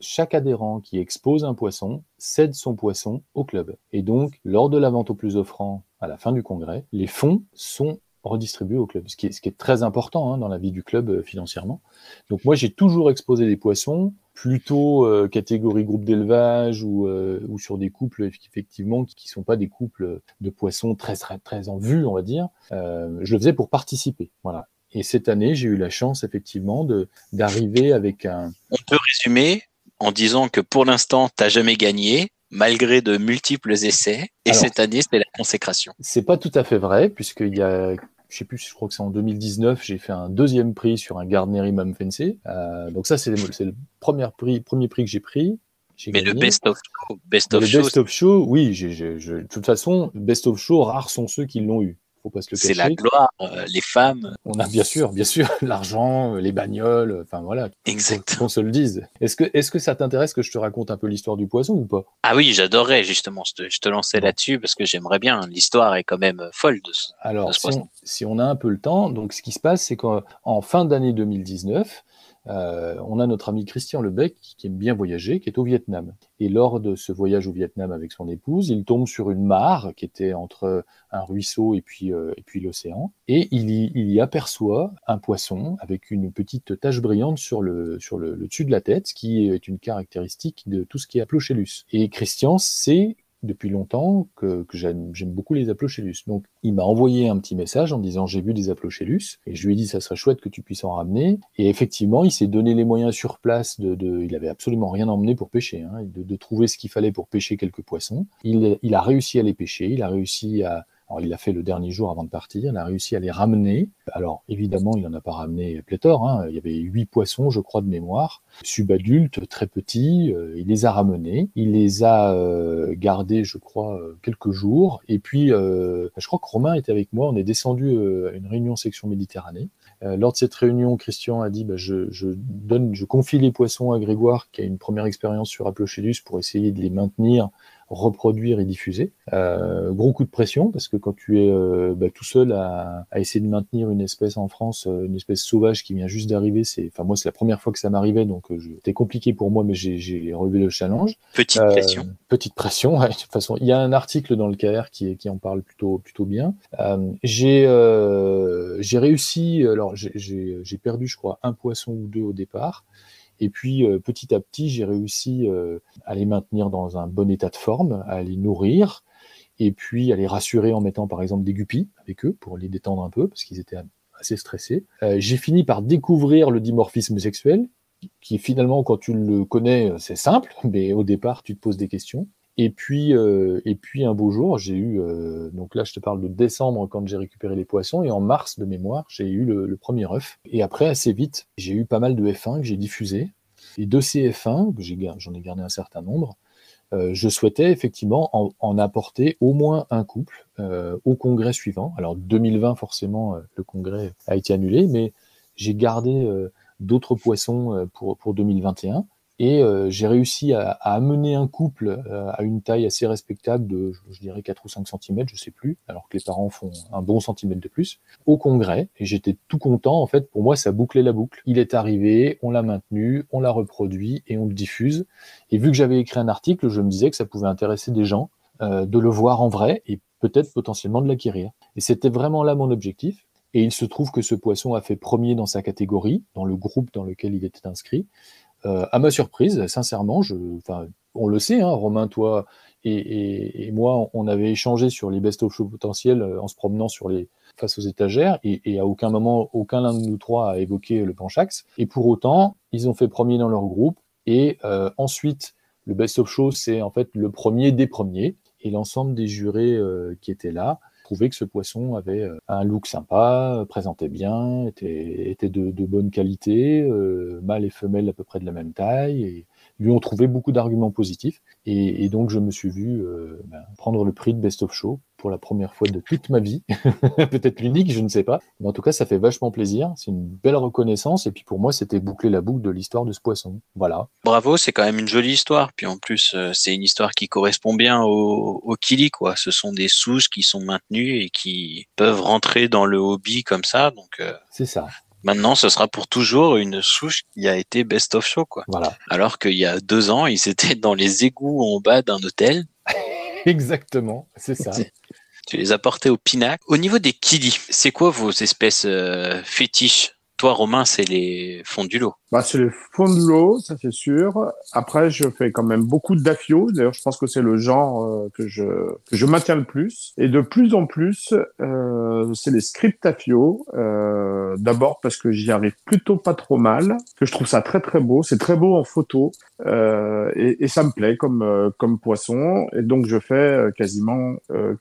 chaque adhérent qui expose un poisson cède son poisson au club. Et donc, lors de la vente au plus offrant à la fin du congrès, les fonds sont redistribués au club, ce qui est, très important hein, dans la vie du club financièrement. Donc moi, j'ai toujours exposé des poissons plutôt euh, catégorie groupe d'élevage ou, euh, ou sur des couples effectivement qui, sont pas des couples de poissons très très, très en vue, on va dire. Euh, je le faisais pour participer, voilà. Et cette année, j'ai eu la chance effectivement de d'arriver avec un. On peut résumer en disant que pour l'instant, tu n'as jamais gagné, malgré de multiples essais. Et cette année, c'était la consécration. C'est pas tout à fait vrai, puisqu'il y a je sais plus, je crois que c'est en 2019, j'ai fait un deuxième prix sur un Gardner Imam Fencé. Euh, donc ça, c'est le premier prix, premier prix que j'ai pris. Mais le best of show, best of le best of show, oui. de toute façon, best of show, rares sont ceux qui l'ont eu. C'est la gloire, euh, les femmes. On a bien sûr, bien sûr, l'argent, euh, les bagnoles, enfin voilà. Exactement. Qu'on se le dise. Est-ce que, est-ce que ça t'intéresse que je te raconte un peu l'histoire du poisson ou pas? Ah oui, j'adorerais justement. Je te, je te lançais là-dessus parce que j'aimerais bien. L'histoire est quand même euh, folle de ce, Alors, si, on, si on a un peu le temps, donc ce qui se passe, c'est qu'en fin d'année 2019, euh, on a notre ami Christian Lebec qui aime bien voyager, qui est au Vietnam. Et lors de ce voyage au Vietnam avec son épouse, il tombe sur une mare qui était entre un ruisseau et puis, euh, et puis l'océan. Et il y, il y, aperçoit un poisson avec une petite tache brillante sur, le, sur le, dessus de la tête, qui est une caractéristique de tout ce qui est Aplochellus. Et Christian sait depuis longtemps que, j'aime beaucoup les Aplochellus. Donc, il m'a envoyé un petit message en disant j'ai vu des Aplochellus et je lui ai dit ça serait chouette que tu puisses en ramener. Et effectivement, il s'est donné les moyens sur place de, il avait absolument rien emmené pour pêcher, hein, de, trouver ce qu'il fallait pour pêcher quelques poissons. Il a réussi à les pêcher, il a réussi à, il l'a fait le dernier jour avant de partir. Il a réussi à les ramener. Alors, évidemment, il n'en a pas ramené pléthore. Hein. Il y avait huit poissons, je crois, de mémoire. Subadultes, très petits. Euh, il les a ramenés. Il les a euh, gardés, je crois, euh, quelques jours. Et puis, je crois que Romain était avec moi. On est descendu à une réunion section Méditerranée. lors de cette réunion, Christian a dit bah, je, donne, je confie les poissons à Grégoire, qui a une première expérience sur Aplochélus, pour essayer de les maintenir reproduire et diffuser. Euh, gros coup de pression parce que quand tu es euh, bah, tout seul à, à, essayer de maintenir une espèce en France, euh, une espèce sauvage qui vient juste d'arriver, c'est, enfin moi c'est la première fois que ça m'arrivait donc euh, c'était compliqué pour moi mais j'ai relevé le challenge. Petite pression. Petite pression. Ouais, de toute façon, il y a un article dans le KR qui, qui en parle plutôt plutôt bien. j'ai j'ai réussi. Alors j'ai perdu je crois un poisson ou deux au départ. Et puis euh, petit à petit, j'ai réussi euh, à les maintenir dans un bon état de forme, à les nourrir, et puis à les rassurer en mettant par exemple des guppies avec eux pour les détendre un peu, parce qu'ils étaient assez stressés. Euh, j'ai fini par découvrir le dimorphisme sexuel, qui finalement, quand tu le connais, c'est simple, mais au départ, tu te poses des questions. Et puis, euh, et puis un beau jour, j'ai eu, euh, donc là je te parle de décembre quand j'ai récupéré les poissons, et en mars de mémoire, j'ai eu le, premier œuf. Et après, assez vite, j'ai eu pas mal de F1 que j'ai diffusé. Et de ces F1, j'en ai, ai, gardé un certain nombre, euh, je souhaitais effectivement en, en, apporter au moins un couple euh, au congrès suivant. Alors 2020, forcément, euh, le congrès a été annulé, mais j'ai gardé d'autres poissons pour, pour 2021 Et euh, j'ai réussi à, amener un couple euh, à une taille assez respectable de, je, dirais, 4 ou 5 cm, je sais plus, alors que les parents font un bon centimètre de plus, au congrès. Et j'étais tout content. En fait, pour moi, ça bouclait la boucle. Il est arrivé, on l'a maintenu, on l'a reproduit et on le diffuse. Et vu que j'avais écrit un article, je me disais que ça pouvait intéresser des gens euh, de le voir en vrai et peut-être potentiellement de l'acquérir. Et c'était vraiment là mon objectif. Et il se trouve que ce poisson a fait premier dans sa catégorie, dans le groupe dans lequel il était inscrit. Euh, à ma surprise, sincèrement, je, on le sait, hein, Romain, toi et, et, moi, on avait échangé sur les best-of show potentiels euh, en se promenant sur les face aux étagères, et, à aucun moment, aucun l'un de nous trois a évoqué le Panchax. Et pour autant, ils ont fait premier dans leur groupe, et euh, ensuite, le best-of show, c'est en fait le premier des premiers, et l'ensemble des jurés qui étaient là que ce poisson avait euh, un look sympa, présentait bien, était, de, bonne qualité, euh, mâle et femelle à peu près de la même taille, et lui ont trouvé beaucoup d'arguments positifs. Et, donc je me suis vu euh, ben, prendre le prix de Best of Show pour la première fois de toute ma vie. Peut-être l'unique, je ne sais pas. Mais en tout cas, ça fait vachement plaisir. C'est une belle reconnaissance. Et puis pour moi, c'était boucler la boucle de l'histoire de ce poisson. Voilà. Bravo, c'est quand même une jolie histoire. Puis en plus, euh, c'est une histoire qui correspond bien au, au Kili, quoi. Ce sont des souches qui sont maintenues et qui peuvent rentrer dans le hobby comme ça. Donc, euh... c'est ça. Maintenant, ce sera pour toujours une souche qui a été best of show, quoi. Voilà. Alors qu'il y a deux ans, ils étaient dans les égouts en bas d'un hôtel. Exactement, c'est ça. Tu les as portés au pinacle. Au niveau des kili, c'est quoi vos espèces euh, fétiches? Toi, Romain, c'est les fonds du lot. Bah, c'est les fonds de l'eau, ça c'est sûr. Après, je fais quand même beaucoup d'affio. D'ailleurs, je pense que c'est le genre euh, que je que je maintiens le plus. Et de plus en plus, euh, c'est les scripts affio. Euh, D'abord parce que j'y arrive plutôt pas trop mal, que je trouve ça très très beau. C'est très beau en photo euh, et, et, ça me plaît comme euh, comme poisson. Et donc je fais quasiment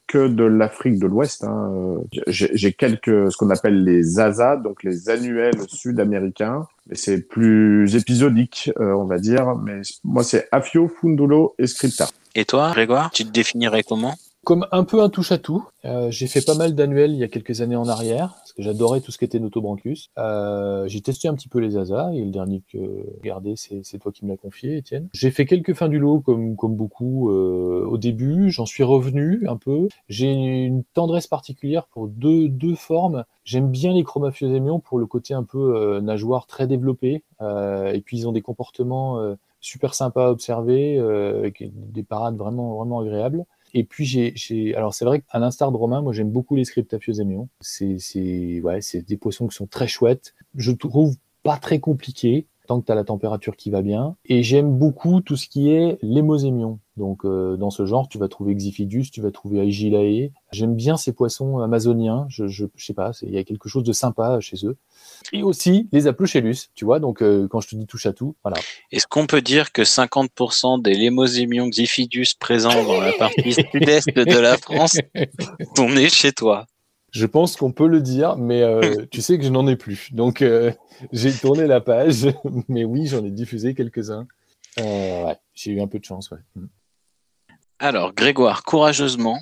que de l'Afrique de l'Ouest. Hein. J'ai quelques ce qu'on appelle les ASA, donc les annuels sud-américains. C'est plus épisodique, euh, on va dire. Mais moi, c'est Afio, Fundulo et Scripta. Et toi, Grégoire, tu te définirais comment? Comme un peu un touche à tout. Euh, j'ai fait pas mal d'annuels il y a quelques années en arrière, parce que j'adorais tout ce qui était Notobranchus. Euh, j'ai testé un petit peu les ASA, et le dernier que regardez, c'est toi qui me l'as confié, Étienne. J'ai fait quelques fins du lot, comme, comme beaucoup euh, au début. J'en suis revenu un peu. J'ai une tendresse particulière pour deux, deux formes. J'aime bien les chromaphiosémions pour le côté un peu euh, nageoire très développé. Euh, et puis ils ont des comportements euh, super sympas à observer, avec des parades vraiment, vraiment agréables. Et puis j'ai, alors c'est vrai qu'à l'instar de Romain, moi j'aime beaucoup les scriptaphiosémions. C'est, c'est, ouais, c'est des poissons qui sont très chouettes. Je trouve pas très compliqués tant que tu as la température qui va bien. Et j'aime beaucoup tout ce qui est l'émosémion. Donc euh, dans ce genre, tu vas trouver Xifidus, tu vas trouver Aigilae. J'aime bien ces poissons amazoniens. Je, je, je sais pas, il y a quelque chose de sympa chez eux. Et aussi les Aplochélus, tu vois. Donc euh, quand je te dis touche à tout, voilà. Est-ce qu'on peut dire que 50% des lémosémions Xifidus présents dans la partie sud-est de la France sont nés chez toi? Je pense qu'on peut le dire, mais euh, tu sais que je n'en ai plus. Donc, euh, j'ai tourné la page, mais oui, j'en ai diffusé quelques-uns. Euh, ouais, j'ai eu un peu de chance, ouais. Mm. Alors, Grégoire, courageusement,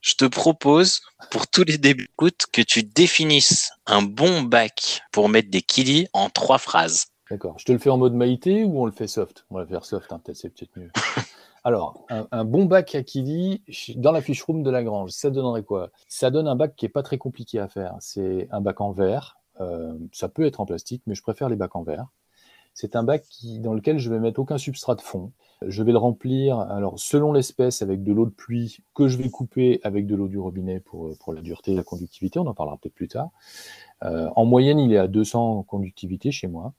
je te propose, pour tous les débuts que tu définisses un bon bac pour mettre des kilis en trois phrases. D'accord. Je te le fais en mode maïté ou on le fait soft? On va le faire soft, hein, peut-être, c'est peut-être mieux. Alors, un, bon bac à Kili, dans la fiche room de Lagrange, ça donnerait quoi? Ça donne un bac qui est pas très compliqué à faire. C'est un bac en verre. Euh, ça peut être en plastique, mais je préfère les bacs en verre. C'est un bac dans lequel je vais mettre aucun substrat de fond. Je vais le remplir, alors selon l'espèce, avec de l'eau de pluie que je vais couper avec de l'eau du robinet pour, pour la dureté et la conductivité. On en parlera peut-être plus tard. Euh, en moyenne, il est à 200 conductivité chez moi.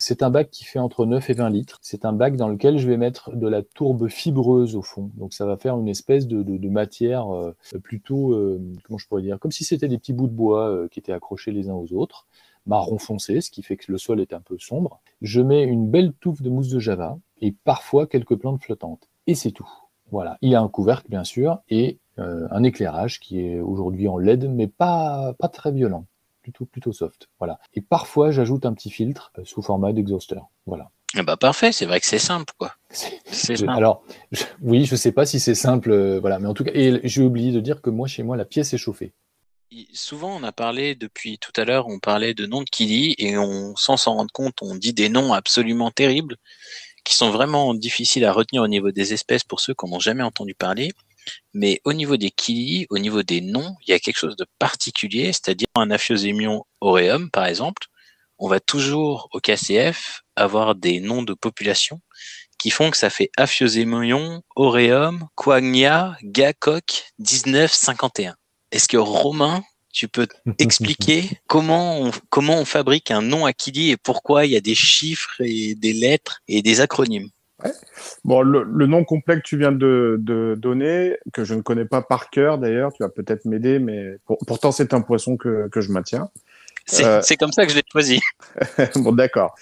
C'est un bac qui fait entre 9 et 20 litres. C'est un bac dans lequel je vais mettre de la tourbe fibreuse au fond. Donc ça va faire une espèce de, de, matière euh, plutôt, euh, comment je pourrais dire, comme si c'était des petits bouts de bois euh, qui étaient accrochés les uns aux autres, marron foncé, ce qui fait que le sol est un peu sombre. Je mets une belle touffe de mousse de java et parfois quelques plantes flottantes. Et c'est tout. Voilà. Il y a un couvercle bien sûr et un éclairage qui est aujourd'hui en LED mais pas, pas très violent plutôt, plutôt soft. Voilà. Et parfois, j'ajoute un petit filtre euh, sous format d'exhausteur. Voilà. Ah bah parfait, c'est vrai que c'est simple, quoi. Je, alors, je, oui, je sais pas si c'est simple, euh, voilà, mais en tout cas, et j'ai oublié de dire que moi, chez moi, la pièce est chauffée. Souvent, on a parlé depuis tout à l'heure, on parlait de noms de Kili et on, sans s'en rendre compte, on dit des noms absolument terribles. qui sont vraiment difficiles à retenir au niveau des espèces pour ceux qui n'en ont jamais entendu parler. Mais au niveau des kili, au niveau des noms, il y a quelque chose de particulier, c'est-à-dire un Aphyosemion aureum, par exemple. On va toujours au KCF avoir des noms de population qui font que ça fait Aphyosemion aureum, Quagnia, Gakok, 1951. Est-ce que Romain, tu peux expliquer comment on, comment on fabrique un nom à Kili et pourquoi il y a des chiffres et des lettres et des acronymes? Ouais. Bon, le, le, nom complet que tu viens de, de, donner, que je ne connais pas par cœur d'ailleurs, tu vas peut-être m'aider, mais pour, pourtant c'est un poisson que, que je maintiens. C'est euh... comme ça que je l'ai choisi. bon, d'accord.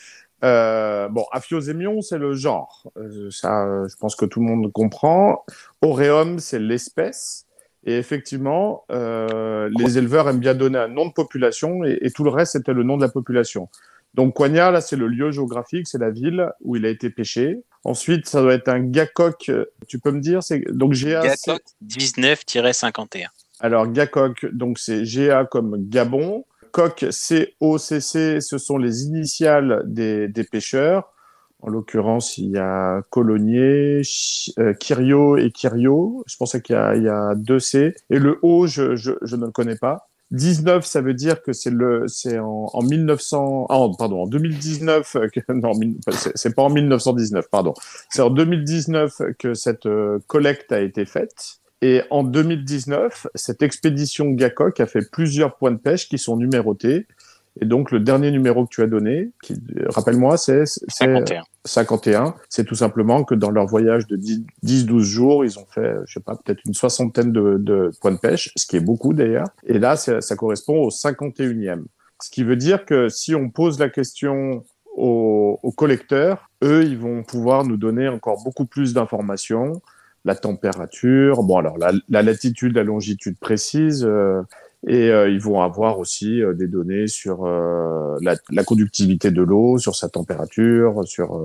Euh, bon, Aphyosemion, c'est le genre. Euh, ça, je pense que tout le monde comprend. Aureum, c'est l'espèce. Et effectivement, euh, les éleveurs aiment bien donner un nom de population et, et tout le reste, c'était le nom de la population. Donc, Coignard, là, c'est le lieu géographique, c'est la ville où il a été pêché. Ensuite, ça doit être un Gakok. Tu peux me dire c'est donc GA. Gakok 19-51. Alors Gakok, donc c'est GA comme Gabon. COC, C-O-C-C, ce sont les initiales des, des pêcheurs. En l'occurrence, il y a Colonier, euh, Kirio et Kirio. Je pensais qu'il y, y, a deux C. Et le O, je, je, je ne le connais pas. 19, ça veut dire que c'est le, c'est en, en 1900, ah, pardon, en 2019, que, non, c'est pas en 1919, pardon. C'est en 2019 que cette euh, collecte a été faite. Et en 2019, cette expédition Gakok a fait plusieurs points de pêche qui sont numérotés. Et donc, le dernier numéro que tu as donné, qui, rappelle-moi, c'est 51. 51. C'est tout simplement que dans leur voyage de 10-12 jours, ils ont fait, je sais pas, peut-être une soixantaine de, de, points de pêche, ce qui est beaucoup d'ailleurs. Et là, ça, ça correspond au 51e. Ce qui veut dire que si on pose la question aux, aux collecteurs, eux, ils vont pouvoir nous donner encore beaucoup plus d'informations la température, bon alors la, la, latitude, la longitude précise, euh, et euh, ils vont avoir aussi euh, des données sur euh, la, conductivité de l'eau, sur sa température, sur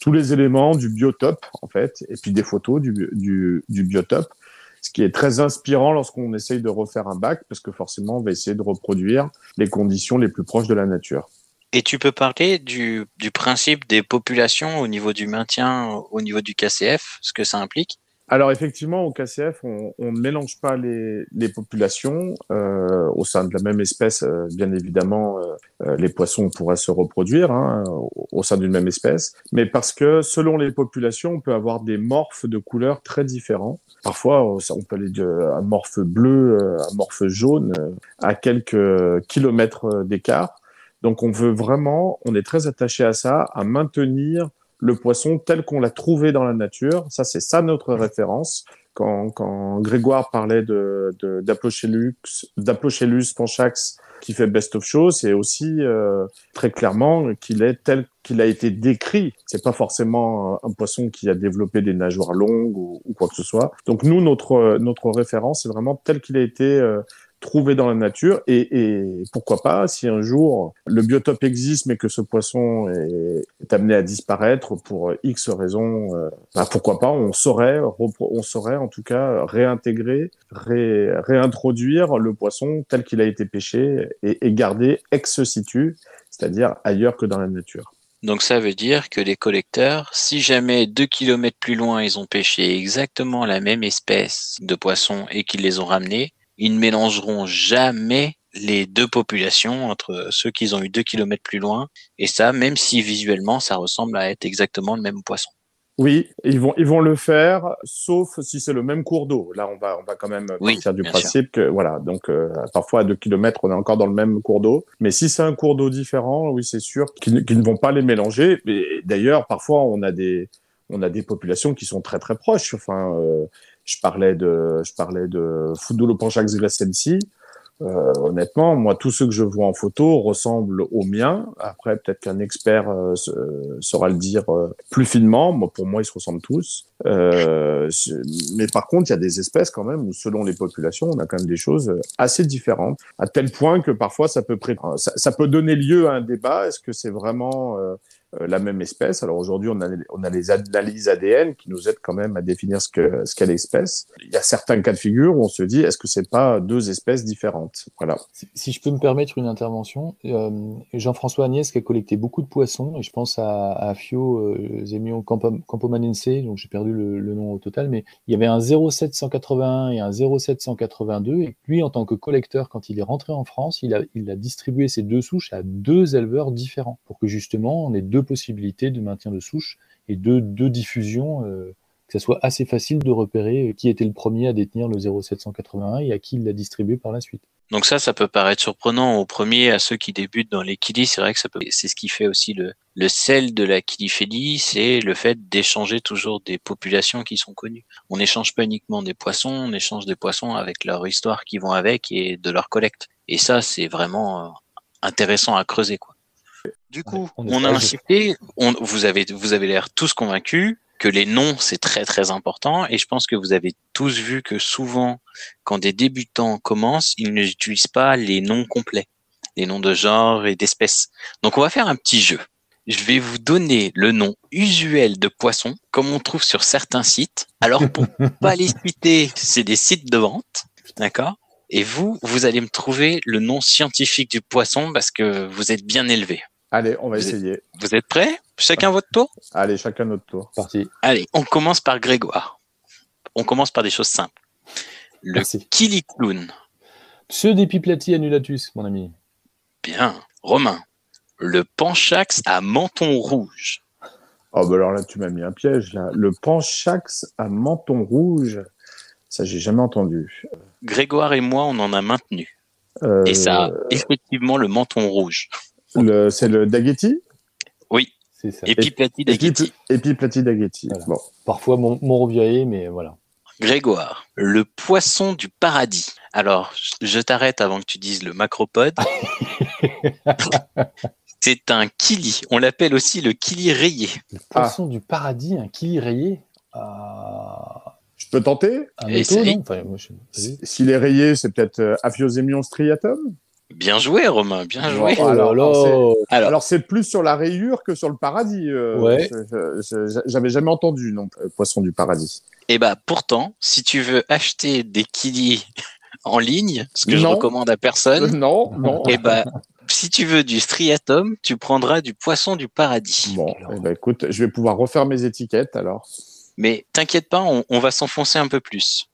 tous les éléments du biotope en fait, et puis des photos du, biotope, ce qui est très inspirant lorsqu'on essaye de refaire un bac, parce que forcément on va essayer de reproduire les conditions les plus proches de la nature. Et tu peux parler du principe des populations au niveau du maintien, au niveau du KCF, ce que ça implique? Alors effectivement, au KCF, on, ne mélange pas les, les populations euh, au sein de la même espèce. Euh, bien évidemment, euh, les poissons pourraient se reproduire hein, au, sein d'une même espèce, mais parce que selon les populations, on peut avoir des morphes de couleurs très différents. Parfois, on peut aller d'un morphe bleu à un morphe jaune à quelques kilomètres d'écart. Donc, on veut vraiment, on est très attaché à ça, à maintenir le poisson tel qu'on l'a trouvé dans la nature. Ça, c'est ça notre référence. Quand, quand Grégoire parlait de, de d'Aplochellus panchax qui fait best of show, c'est aussi euh, très clairement qu'il est tel qu'il a été décrit. C'est pas forcément un poisson qui a développé des nageoires longues ou, ou quoi que ce soit. Donc nous, notre notre référence, c'est vraiment tel qu'il a été euh, trouvé dans la nature et, pourquoi pas si un jour le biotope existe mais que ce poisson est, amené à disparaître pour X raisons, euh, bah pourquoi pas on saurait on saurait en tout cas réintégrer, ré, réintroduire le poisson tel qu'il a été pêché et, et garder ex situ, c'est-à-dire ailleurs que dans la nature. Donc ça veut dire que les collecteurs, si jamais deux kilomètres plus loin, ils ont pêché exactement la même espèce de poisson et qu'ils les ont ramenés, ils ne mélangeront jamais les deux populations entre ceux qui ont eu deux kilomètres plus loin et ça, même si visuellement ça ressemble à être exactement le même poisson. Oui, ils vont ils vont le faire, sauf si c'est le même cours d'eau. Là, on va on va quand même Oui, partir du principe que voilà, donc euh, parfois à deux kilomètres, on est encore dans le même cours d'eau. Mais si c'est un cours d'eau différent, oui, c'est sûr qu'ils qu'ils ne vont pas les mélanger. D'ailleurs, parfois, on a des on a des populations qui sont très très proches. Enfin, euh, je parlais de je parlais de Fudulo Panchax. Euh, honnêtement, moi, tous ceux que je vois en photo ressemblent aux miens. Après, peut-être qu'un expert euh, saura le dire euh, plus finement. Moi, pour moi, ils se ressemblent tous. Euh, mais par contre, il y a des espèces quand même où, selon les populations, on a quand même des choses assez différentes, à tel point que parfois, ça peut, ça, ça peut donner lieu à un débat. Est-ce que c'est vraiment euh, la même espèce. Alors aujourd'hui, on a, on a les analyses ADN qui nous aident quand même à définir ce que ce qu'est l'espèce. Il y a certains cas de figure où on se dit est-ce que c'est pas deux espèces différentes? Voilà. Si, si je peux me permettre une intervention, euh, Jean-François Agnès qui a collecté beaucoup de poissons, et je pense à, à Fio euh, Zemion Campo- Campomanense, donc j'ai perdu le, le nom au total, mais il y avait un 07181 et un 07182, et lui, en tant que collecteur, quand il est rentré en France, il a, il a distribué ces deux souches à deux éleveurs différents, pour que justement on ait deux possibilités de maintien de souche et deux diffusions, euh, que ça soit assez facile de repérer qui était le premier à détenir le 07181 et à qui il l'a distribué par la suite. Donc ça, ça peut paraître surprenant au premier, à ceux qui débutent dans les. C'est vrai que ça peut, c'est ce qui fait aussi le, sel de la c'est le fait d'échanger toujours des populations qui sont connues. On n'échange pas uniquement des poissons, on échange des poissons avec leur histoire qui vont avec et de leur collecte. Et ça, c'est vraiment euh, intéressant à creuser, quoi. Du coup, on on, a insisté, on, vous avez, vous avez l'air tous convaincus que les noms, c'est très très important. Et je pense que vous avez tous vu que souvent, quand des débutants commencent, ils n'utilisent pas les noms complets, les noms de genre et d'espèces. Donc on va faire un petit jeu. Je vais vous donner le nom usuel de poisson, comme on trouve sur certains sites. Alors pour pas les citer, c'est des sites de vente, d'accord? Et vous, vous allez me trouver le nom scientifique du poisson parce que vous êtes bien élevé. Allez, on va Vous êtes- essayer. Vous êtes prêts? Chacun votre tour? Allez, chacun notre tour. Parti. Allez, on commence par Grégoire. On commence par des choses simples. Le Merci. kiliclown. Pseudépiplaty annulatus, mon ami. Bien. Romain. Le panchax à menton rouge. Oh, bah alors là, tu m'as mis un piège, là. Le panchax à menton rouge. Ça, j'ai jamais entendu. Grégoire et moi, on en a maintenu. Euh, Et ça a effectivement le menton rouge. Le- c'est le Dagetti Oui. C'est ça. Epiplaty Dagetti. Voilà. Bon. Parfois mon, mon mais voilà. Grégoire. Le poisson du paradis. Alors, je- t'arrête avant que tu dises le macropode. C'est un kili. On l'appelle aussi le kili rayé. Le poisson du paradis, un kili rayé? Ah, Je peux tenter? Non? enfin, je-. S'il est rayé, c'est peut-être euh, Aphyosemion striatum? Bien joué, Romain. Bien joué. Oh, alors, alors, là. Alors, Alors, c'est plus sur la rayure que sur le paradis. euh, Ouais. je- je- je- J'avais jamais entendu, non, euh, poisson du paradis. Eh ben, pourtant, si tu veux acheter des kilis en ligne, ce que je Non. recommande à personne, non, non. eh ben, si tu veux du striatum, tu prendras du poisson du paradis. Bon, eh ben, écoute, je vais pouvoir refaire mes étiquettes alors. Mais t'inquiète pas, on, on va s'enfoncer un peu plus.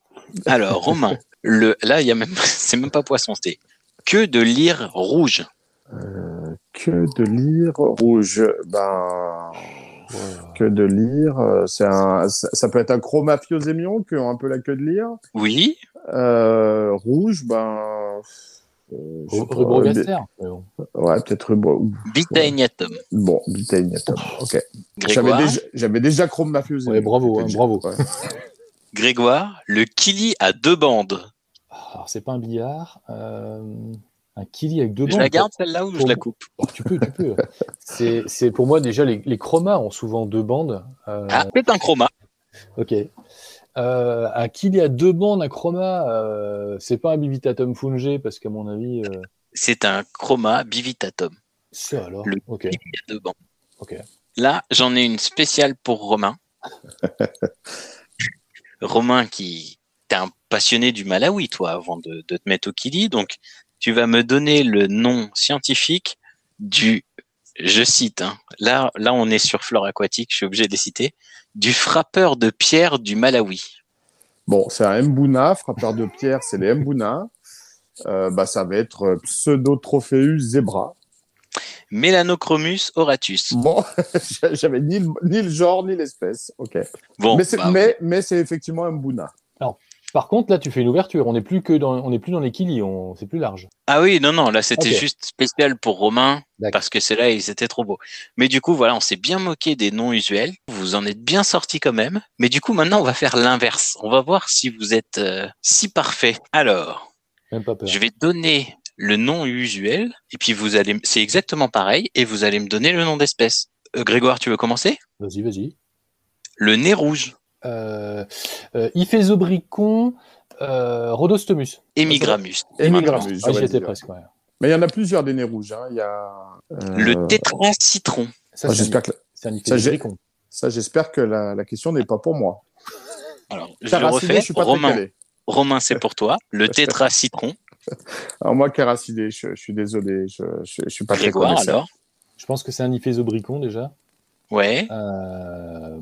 Alors, Romain, le, là, il y a même, c'est même pas poisson, c'est que de lyre rouge. Euh, que de lyre rouge. Ben, que de lyre. euh, C'est un, ça, ça peut être un chromaphiosemion qui ont un peu la queue de lyre. Oui, Euh, rouge, ben. euh, mais bon. Ouais, peut-être rubro. Bitaignatum. Bon, Bitaignatum. Ok. J'avais Grégoire, déjà, j'avais déjà chromaphiosemion. Ouais, bravo, hein, bravo. ouais. Grégoire, le kili à deux bandes. Alors, c'est pas un billard. euh, un kili avec deux Je bandes. la garde celle-là ou je la coupe? Oh, tu peux, tu peux. c'est, c'est pour moi déjà les, les chromas ont souvent deux bandes. Euh, Ah, c'est un chroma. Ok. Euh, un kili à deux bandes, un chroma, euh, c'est pas un bivitatum funge parce qu'à mon avis, euh, C'est un chroma bivitatum. ça alors. Le- Ok. A deux bandes. Ok. Là, j'en ai une spéciale pour Romain. Romain, qui t'es un passionné du Malawi, toi, avant de, de te mettre au Kili. Donc, tu vas me donner le nom scientifique du, je cite, hein, là, là, on est sur flore aquatique, je suis obligé de les citer, du frappeur de pierre du Malawi. Bon, c'est un Mbuna, frappeur de pierre, c'est les Mbuna. Euh, bah, ça va être euh, Pseudotropheus zebra. Melanochromus oratus. Bon, j'avais ni, le- ni le genre ni l'espèce. Ok. Bon, mais c'est bah, mais, mais c'est effectivement un Mbuna. Par contre, là, tu fais une ouverture. On n'est plus que dans, on n'est plus dans les. On, c'est plus large. Ah oui, non, non, là c'était juste spécial pour Romain, parce que c'est là, ils étaient trop beaux. Mais du coup, voilà, on s'est bien moqué des noms usuels. Vous en êtes bien sortis quand même. Mais du coup, maintenant, on va faire l'inverse. On va voir si vous êtes euh, si parfait. Alors, Même pas peur. je vais donner le nom usuel, et puis vous allez, c'est exactement pareil, et vous allez me donner le nom d'espèce. Euh, Grégoire, tu veux commencer? Vas-y, vas-y. Le nez rouge, Euh, euh, Iphésobricon, euh, Rhodostomus. Émigramus. Émigramus, Ah, j'y étais presque. ouais. Mais il y en a plusieurs des nez rouges. hein. Il y a euh, Le tétracitron. Ça, Ah, c'est J'espère un, que, c'est un ça, j'espère que la, la question n'est pas pour moi. Alors, je le refais. je suis pas très Romain. Romain c'est pour toi. Le tétra citron. Alors moi, Caracidé, je, je suis désolé, je, je suis pas très Grégoire, connaisseur. alors Je pense que c'est un iphésobricon déjà. Ouais. Euh,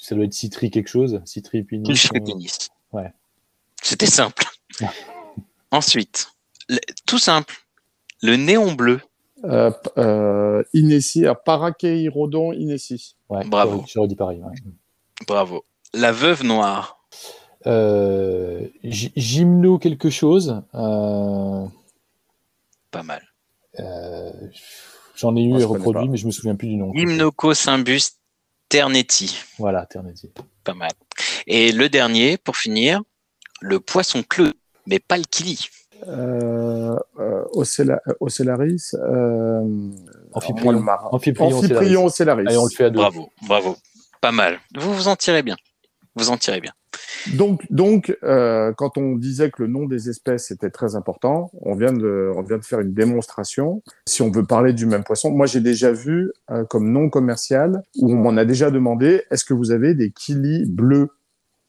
ça doit être citri quelque chose. Citri puis Pulchripinis. Ouais. C'était simple. Ensuite, le- tout simple. Le néon bleu. Euh, euh, Inessi, alors, Parakeirodon Inessi. Ouais, Bravo. j'aurais- J'aurais dit pareil. ouais. Bravo. La veuve noire. Euh, Gy- Gymno quelque chose. Euh, Pas mal. Euh, J'en ai eu je et reproduit, mais je me souviens plus du nom. Hymnocosimbus ternetti. Voilà, Ternetti. Pas mal. Et le dernier, pour finir, le poisson cleu, mais pas le kili. Euh, euh, Ocella- Ocellaris. Euh, Amphiprion Ocellaris. Allez, on le fait à deux. Bravo, bravo. Pas mal. Vous vous en tirez bien. Vous en tirez bien. Donc, donc euh, quand on disait que le nom des espèces était très important, on vient de, on vient de faire une démonstration. Si on veut parler du même poisson, moi j'ai déjà vu euh, comme nom commercial où on m'en a déjà demandé est-ce que vous avez des kilis bleus?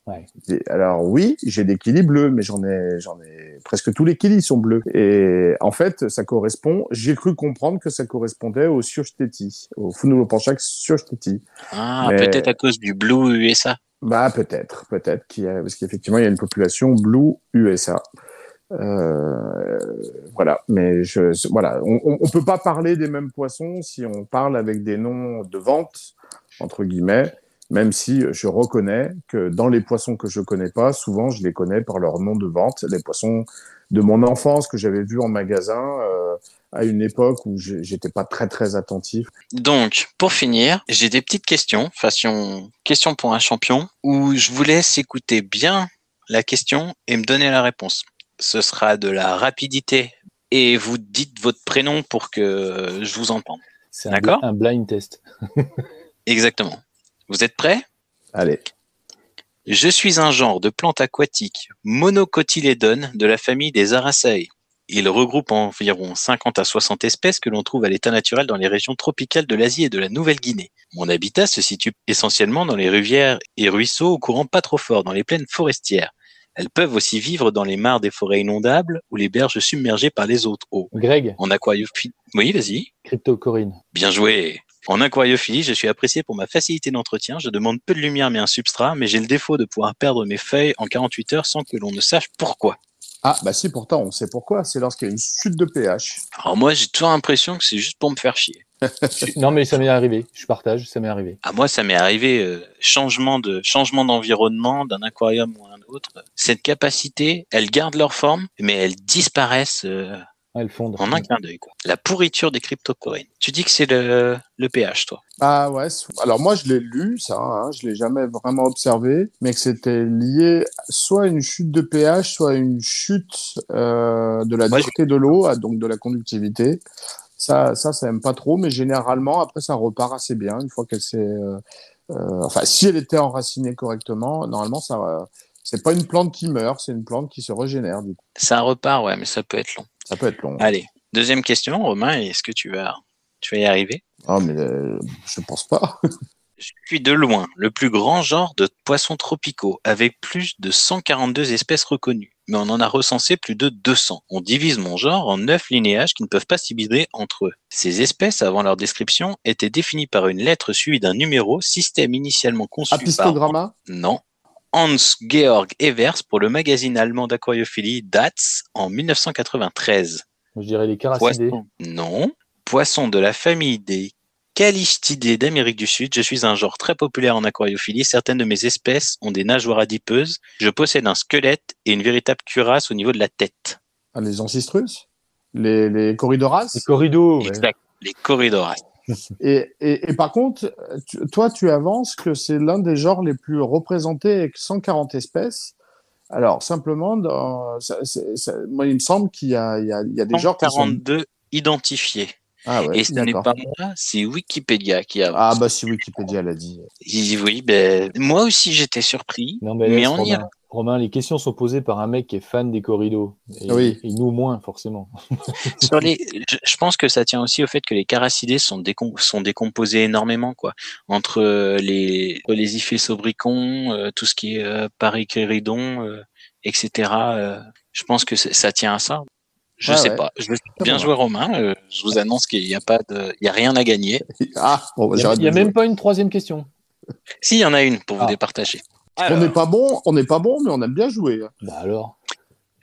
Ouais. Alors oui, j'ai des kilis bleus, mais j'en ai, j'en ai presque tous les kilis sont bleus. Et en fait, ça correspond. J'ai cru comprendre que ça correspondait au sursteti, au Funulopanchak sursteti. Ah, Mais- peut-être à cause du Blue USA. Bah peut-être, peut-être qu'il y a, parce qu'effectivement il y a une population blue USA. Euh, voilà, mais je, voilà, on, on, on peut pas parler des mêmes poissons si on parle avec des noms de vente entre guillemets. Même si je reconnais que dans les poissons que je connais pas, souvent je les connais par leur nom de vente. Les poissons de mon enfance que j'avais vus en magasin euh, à une époque où j'étais pas très très attentif. Donc, pour finir, j'ai des petites questions, façon question pour un champion, où je vous laisse écouter bien la question et me donner la réponse. Ce sera de la rapidité et vous dites votre prénom pour que je vous entende. C'est un, bl- un blind test. Exactement. Vous êtes prêts? Allez, Je suis un genre de plante aquatique monocotylédone de la famille des Araceae. Il regroupe environ 50 à 60 espèces que l'on trouve à l'état naturel dans les régions tropicales de l'Asie et de la Nouvelle-Guinée. Mon habitat se situe essentiellement dans les rivières et ruisseaux au courant pas trop fort, dans les plaines forestières. Elles peuvent aussi vivre dans les mares des forêts inondables ou les berges submergées par les eaux eaux. Greg, En aquariophilie, oui, vas-y. cryptocorine. Bien joué. En aquariophilie, je suis apprécié pour ma facilité d'entretien. Je demande peu de lumière mais un substrat, mais j'ai le défaut de pouvoir perdre mes feuilles en 48 heures sans que l'on ne sache pourquoi. ah bah si pourtant on sait pourquoi. C'est lorsqu'il y a une chute de pH. Alors moi, j'ai toujours l'impression que c'est juste pour me faire chier. Non, mais ça m'est arrivé. Je partage, ça m'est arrivé. À moi, ça m'est arrivé euh, changement de changement d'environnement d'un aquarium ou un autre. Cette capacité, elles gardent leur forme, mais elles disparaissent euh, Ah, Elles fondent. en un clin d'œil. quoi. La pourriture des cryptocorines. Tu dis que c'est le, le pH, toi. Ah ouais. Alors moi je l'ai lu ça, hein, je l'ai jamais vraiment observé, mais que c'était lié soit à une chute de pH, soit à une chute euh, de la je- dureté de l'eau, donc de la conductivité. Ça, ça, ça aime pas trop, mais généralement après ça repart assez bien une fois qu'elle s'est. euh, euh, enfin, si elle était enracinée correctement, normalement ça. euh, c'est pas une plante qui meurt, c'est une plante qui se régénère. Du coup, Ça repart, ouais, mais ça peut être long. Ça peut être long. Allez, deuxième question, Romain. Est-ce que tu vas, tu vas y arriver? Ah mais euh, je pense pas. Je suis de loin le plus grand genre de poissons tropicaux, avec plus de 142 espèces reconnues. Mais on en a recensé plus de 200. On divise mon genre en 9 linéages qui ne peuvent pas s'hybrider entre eux. Ces espèces, avant leur description, étaient définies par une lettre suivie d'un numéro, système initialement conçu par... Non. Hans-Georg Evers pour le magazine allemand d'aquariophilie DATS en 1993. Je dirais les caracidés. Poisson. Non. Poisson de la famille des Calistidés d'Amérique du Sud. Je suis un genre très populaire en aquariophilie. Certaines de mes espèces ont des nageoires adipeuses. Je possède un squelette et une véritable cuirasse au niveau de la tête. Ah, les ancistrus, les, les corridoras? Les corridos. ouais. Exact. Les corridoras. Et, et, par contre, toi, tu avances que c'est l'un des genres les plus représentés avec 140 espèces. Alors, simplement, moi, il me semble qu'il y y a, des genres qui sont... 42 identifiés. Ah ouais, Et ce n'est pas moi, c'est Wikipédia qui a. Ah bah si Wikipédia l'a dit. Il dit oui, ben, moi aussi j'étais surpris. Non, mais, Mais y Romain. Romain, les questions sont posées par un mec qui est fan des corridos. Et, Oui. et nous moins, forcément. Sur les, je, je pense que ça tient aussi au fait que les caracidés sont, décom- sont décomposés énormément, quoi. Entre euh, les, les Iphé-Sobricons, euh, tout ce qui est euh, Paris-Kéridon, euh, etc. euh, je pense que ça tient à ça. Je Ouais, sais ouais. pas. Je, bien joué Romain. euh, je vous annonce qu'il n'y a pas de, il y a rien à gagner. Ah, bon, bah, Il n'y a, il jouer. même pas une troisième question. S'il y en a une pour vous Ah. départager. On n'est pas bon, on n'est pas bon, mais on aime bien jouer. Bah alors.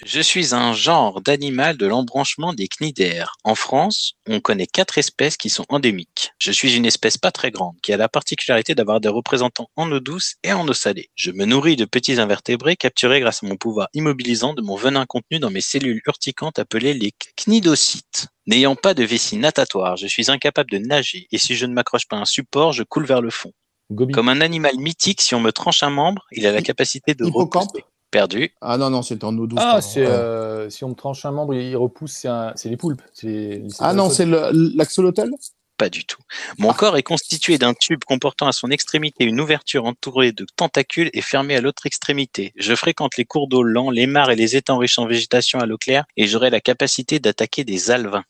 Je suis un genre d'animal de l'embranchement des cnidaires. En France, on connaît quatre espèces qui sont endémiques. Je suis une espèce pas très grande, qui a la particularité d'avoir des représentants en eau douce et en eau salée. Je me nourris de petits invertébrés capturés grâce à mon pouvoir immobilisant de mon venin contenu dans mes cellules urticantes appelées les cnidocytes. N'ayant pas de vessie natatoire, je suis incapable de nager et si je ne m'accroche pas à un support, je coule vers le fond. Gobi. Comme un animal mythique, si on me tranche un membre, il a la capacité de repousser. Perdu. Ah non, non, c'est en eau douce. Ah, c'est Ouais. euh, si on me tranche un membre, il repousse, c'est un- c'est les poulpes. les- Ah non, c'est le- l'axolotl? Pas du tout. Mon corps est constitué d'un tube comportant à son extrémité une ouverture entourée de tentacules et fermée à l'autre extrémité. Je fréquente les cours d'eau lents, les mares et les étangs riches en végétation à l'eau claire et j'aurai la capacité d'attaquer des alevins.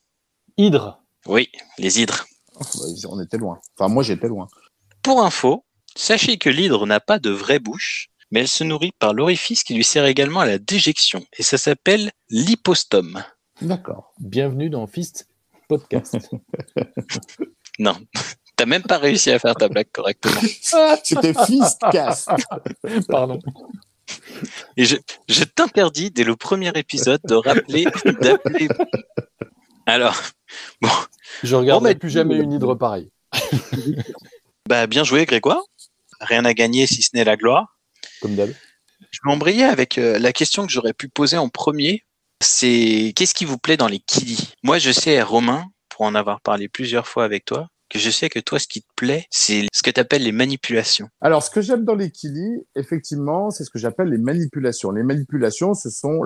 Hydre. Oui, les hydres. Ouais, On était loin. Enfin, moi, j'étais loin. Pour info, sachez que l'hydre n'a pas de vraie bouche, mais elle se nourrit par l'orifice qui lui sert également à la déjection et ça s'appelle l'hypostome. D'accord. Bienvenue dans Fist Podcast. Non, t'as même pas réussi à faire ta blague correctement. C'était Fistcast. Pardon. Et je, je t'interdis dès le premier épisode de rappeler, d'appeler. Alors, Je regarderai Bon, bah, plus jamais une hydre pareille. bah, bien joué Grégoire. Rien à gagner si ce n'est la gloire. Comme d'hab. Je vais embrayer avec euh, la question que j'aurais pu poser en premier. C'est qu'est-ce qui vous plaît dans les kiddies? Moi, je sais, Romain, pour en avoir parlé plusieurs fois avec toi, que je sais que toi, ce qui te plaît, c'est ce que tu appelles les manipulations. Alors, ce que j'aime dans les kili, effectivement, c'est ce que j'appelle les manipulations. Les manipulations, ce sont,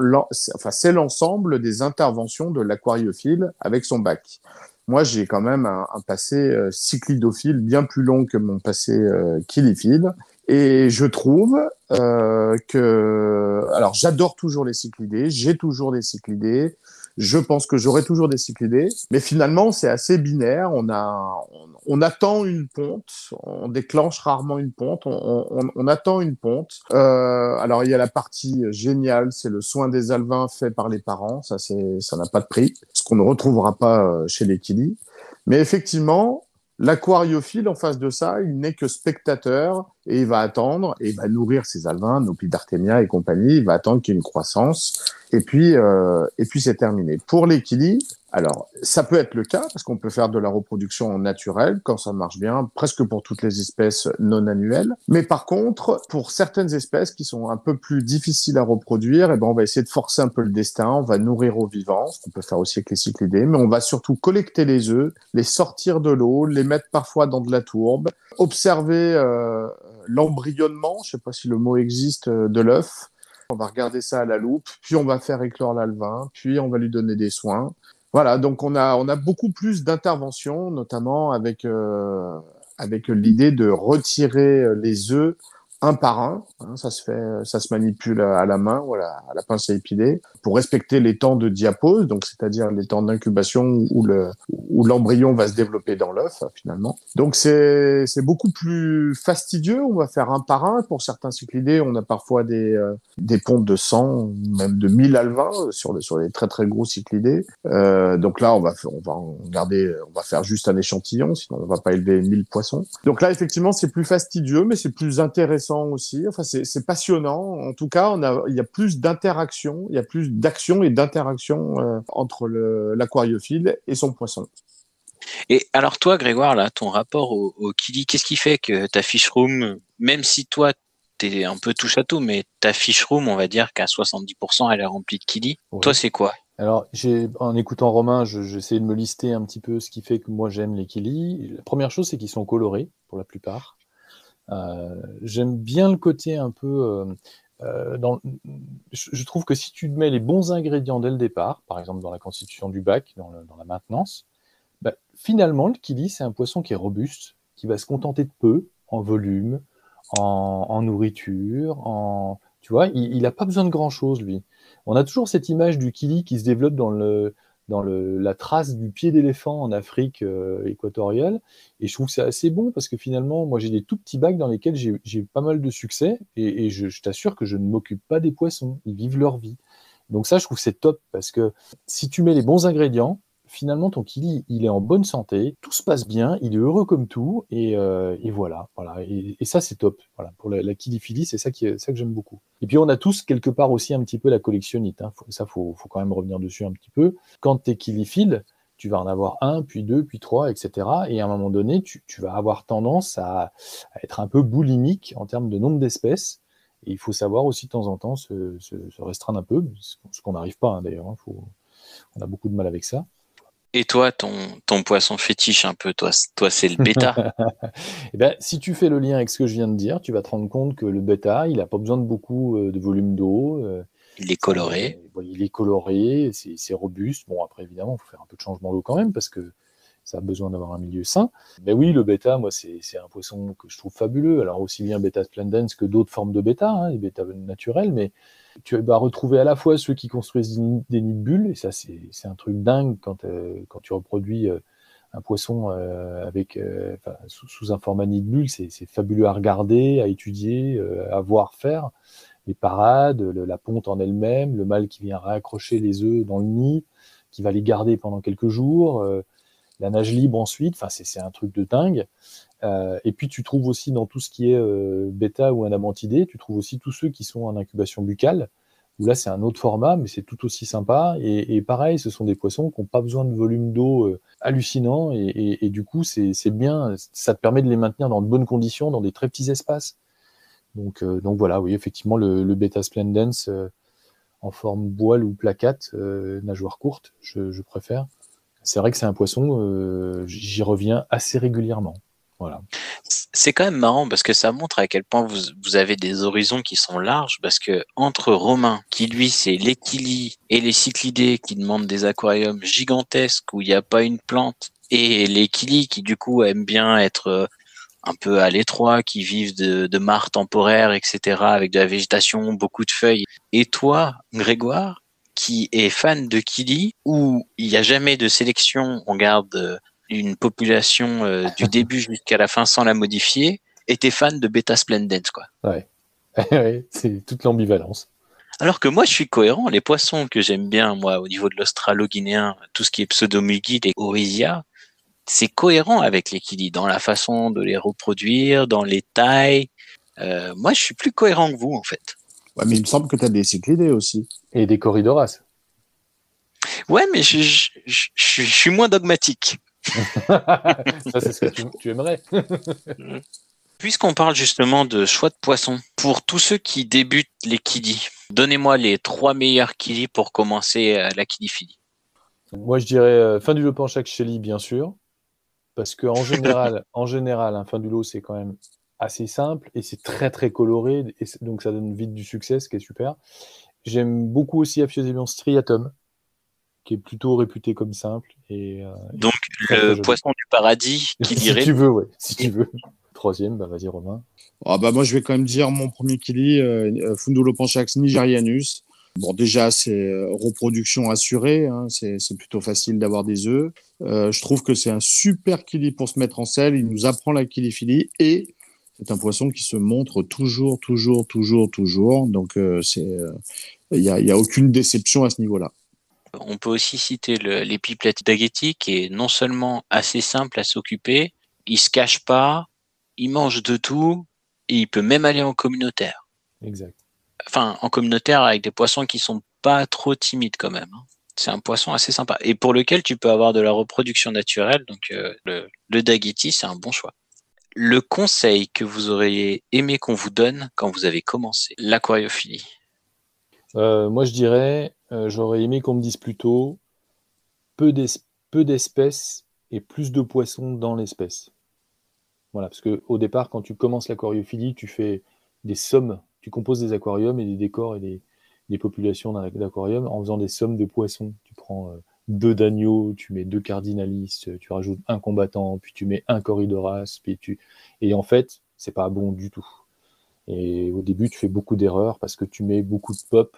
enfin, c'est l'ensemble des interventions de l'aquariophile avec son bac. Moi, j'ai quand même un, un passé euh, cyclidophile bien plus long que mon passé euh, kiliophile. Et je trouve euh, que, alors, j'adore toujours les cyclidés. J'ai toujours des cyclidés. Je pense que j'aurai toujours des cyclidés, mais finalement c'est assez binaire. On a, on, attend une ponte, on déclenche rarement une ponte, on, on, on attend une ponte. Euh, alors il y a la partie géniale, c'est le soin des alvins fait par les parents. Ça c'est, ça n'a pas de prix, ce qu'on ne retrouvera pas euh, chez les. Mais effectivement, l'aquariophile en face de ça, il n'est que spectateur et il va attendre et il va nourrir ses alvins, nos d'Artemia et compagnie. Il va attendre qu'il y ait une croissance et puis euh, et puis c'est terminé. Pour kiddies, alors ça peut être le cas parce qu'on peut faire de la reproduction naturelle quand ça marche bien, presque pour toutes les espèces non annuelles. Mais par contre, pour certaines espèces qui sont un peu plus difficiles à reproduire, eh ben on va essayer de forcer un peu le destin. On va nourrir au vivant, ce qu'on peut faire aussi avec les cyclidés, mais on va surtout collecter les œufs, les sortir de l'eau, les mettre parfois dans de la tourbe, observer euh, l'embryonnement, je sais pas si le mot existe, euh, de l'œuf. On va regarder ça à la loupe, puis on va faire éclore l'alvin, puis on va lui donner des soins. Voilà, donc on a, on a beaucoup plus d'interventions, notamment avec, euh, avec l'idée de retirer les œufs un par un. Hein, ça se fait, ça se manipule à la main ou à la, pince à épiler pour respecter les temps de diapose, donc c'est-à-dire les temps d'incubation où le l'embryon va se développer dans l'œuf finalement. Donc c'est c'est beaucoup plus fastidieux. On va faire un par un. Pour certains cyclidés, on a parfois des euh, des de 100, même de 1000 alvins sur les sur très très gros cyclidés. Euh, donc là, on va on va on va faire juste un échantillon, sinon on va pas élever 1000 poissons. Donc là, effectivement, c'est plus fastidieux, mais c'est plus intéressant aussi. Enfin, c'est c'est passionnant. En tout cas, on a il y a plus d'interaction, il y a plus d'action et d'interaction euh, entre le l'aquariophile et son poisson. Et alors toi, Grégoire, là, ton rapport au, au Kili, qu'est-ce qui fait que ta fish room, même si toi, t'es un peu touche à tout, mais ta fish room, on va dire qu'à 70%, elle est remplie de Kili. Ouais. Toi, c'est quoi? Alors, j'ai, en écoutant Romain, je- j'essaie de me lister un petit peu ce qui fait que moi j'aime les Kili. La première chose, c'est qu'ils sont colorés pour la plupart. Euh, j'aime bien le côté un peu. euh, euh, je, trouve que si tu mets les bons ingrédients dès le départ, par exemple dans la constitution du bac, dans, la maintenance, bah, Finalement, le kili, c'est un poisson qui est robuste, qui va se contenter de peu en volume, en, nourriture, en... Tu vois, il n'a pas besoin de grand-chose, lui. On a toujours cette image du kili qui se développe dans le, dans le, la trace du pied d'éléphant en Afrique euh, équatoriale. Et je trouve que c'est assez bon parce que finalement, moi, j'ai des tout petits bacs dans lesquels j'ai pas mal de succès et, je, je t'assure que je ne m'occupe pas des poissons. Ils vivent leur vie. Donc ça, je trouve que c'est top parce que si tu mets les bons ingrédients, finalement, ton kili, il est en bonne santé, tout se passe bien, il est heureux comme tout, et, euh, voilà, voilà. Et, ça, c'est top. Voilà, pour la, la kiliphilie, c'est ça, que j'aime beaucoup. Et puis, on a tous quelque part aussi un petit peu la collectionnite. Hein. Ça, faut, faut quand même revenir dessus un petit peu. Quand tu es kiliphile, tu vas en avoir un, puis deux, puis trois, etc. Et à un moment donné, tu, vas avoir tendance à, être un peu boulimique en termes de nombre d'espèces. Et il faut savoir aussi de temps en temps se, restreindre un peu, ce qu'on n'arrive pas hein, d'ailleurs. Hein, on a beaucoup de mal avec ça. Et toi, ton, ton poisson fétiche un peu, toi, toi c'est le bêta. eh ben, si tu fais le lien avec ce que je viens de dire, tu vas te rendre compte que le bêta, il n'a pas besoin de beaucoup euh, de volume d'eau. Euh, il est coloré. Il est coloré, c'est robuste. Bon, après, évidemment, il faut faire un peu de changement d'eau quand même, parce que ça a besoin d'avoir un milieu sain. Mais oui, le bêta, moi, c'est un poisson que je trouve fabuleux. Alors, aussi bien bêta splendens que d'autres formes de bêta, hein, les bêta naturels, mais tu vas retrouver à la fois ceux qui construisent des nids de bulles, et ça, c'est un truc dingue quand, euh, tu reproduis euh, un poisson euh, sous, un format nid de bulles, c'est fabuleux à regarder, à étudier, à voir faire. Les parades, la ponte en elle-même, le mâle qui vient réaccrocher les œufs dans le nid, qui va les garder pendant quelques jours, la nage libre ensuite, c'est un truc de dingue. Euh, et puis tu trouves aussi dans tout ce qui est euh, bêta ou anamantidé, tu trouves aussi tous ceux qui sont en incubation buccale, où là c'est un autre format, mais c'est tout aussi sympa. Et, pareil, ce sont des poissons qui n'ont pas besoin de volume d'eau euh, hallucinant, et, du coup c'est bien, ça te permet de les maintenir dans de bonnes conditions, dans des très petits espaces. Donc, voilà, oui, effectivement, le, bêta splendens en forme boile ou placate, nageoire courte, je préfère. C'est vrai que c'est un poisson, j'y reviens assez régulièrement. C'est quand même marrant parce que ça montre à quel point vous, vous, avez des horizons qui sont larges parce que entre Romain, qui lui c'est l'équili et les cyclidés qui demandent des aquariums gigantesques où il n'y a pas une plante et l'équili qui du coup aime bien être euh, un peu à l'étroit, qui vivent de, de mares temporaires, etc., avec de la végétation, beaucoup de feuilles. Et toi, Grégoire, qui est fan de Kili, où il n'y a jamais de sélection, on garde euh, une population euh, du début jusqu'à la fin sans la modifier, était fan de Beta Splendens, quoi. Ouais, c'est toute l'ambivalence. Alors que moi, je suis cohérent. Les poissons que j'aime bien, moi, au niveau de l'australo-guinéen, tout ce qui est pseudomugide et orisia, c'est cohérent avec les kili dans la façon de les reproduire, dans les tailles. Euh, moi, je suis plus cohérent que vous, en fait. Ouais, mais il me semble que tu as des cyclidés aussi. Et des corridoras. Ouais, mais je, je, je, je suis moins dogmatique. Ça, c'est ce que tu, tu aimerais. Puisqu'on parle justement de choix de poissons, pour tous ceux qui débutent les kiddies, donnez-moi les trois meilleurs kiddies pour commencer la kiddiphilie. Moi, je dirais euh, fin du lot chaque chéli, bien sûr, parce que en général, en général, un fin du lot, c'est quand même assez simple et c'est très très coloré, et donc ça donne vite du succès, ce qui est super. J'aime beaucoup aussi Aphyosemion striatum, qui est plutôt réputé comme simple. Et, euh, Donc, le poisson du paradis, qui dirait Si tu veux, ouais, si tu veux. Troisième, bah vas-y Romain. Ah bah moi je vais quand même dire mon premier kili, euh, Fundulo Panchax nigerianus. Bon déjà c'est euh, reproduction assurée, hein, c'est plutôt facile d'avoir des œufs. Euh, je trouve que c'est un super kili pour se mettre en selle, il nous apprend la kiliphilie et c'est un poisson qui se montre toujours, toujours, toujours, toujours. Donc euh, c'est il n'y a, y a aucune déception à ce niveau-là. On peut aussi citer l'épiplet d'Aghetti qui est non seulement assez simple à s'occuper, il se cache pas, il mange de tout et il peut même aller en communautaire. Exact. Enfin, en communautaire avec des poissons qui sont pas trop timides quand même. hein. C'est un poisson assez sympa et pour lequel tu peux avoir de la reproduction naturelle. Donc euh, le, le c'est un bon choix. Le conseil que vous auriez aimé qu'on vous donne quand vous avez commencé l'aquariophilie? Euh, moi, je dirais, euh, j'aurais aimé qu'on me dise plutôt peu d'espèces et plus de poissons dans l'espèce. Voilà, parce que au départ, quand tu commences l'aquariophilie, tu fais des sommes, tu composes des aquariums et des décors et des, populations d'aquariums en faisant des sommes de poissons. Tu prends euh, deux d'agneau, tu mets deux cardinalistes, tu rajoutes un combattant, puis tu mets un corridoras, puis tu et en fait c'est pas bon du tout. Et au début tu fais beaucoup d'erreurs parce que tu mets beaucoup de pop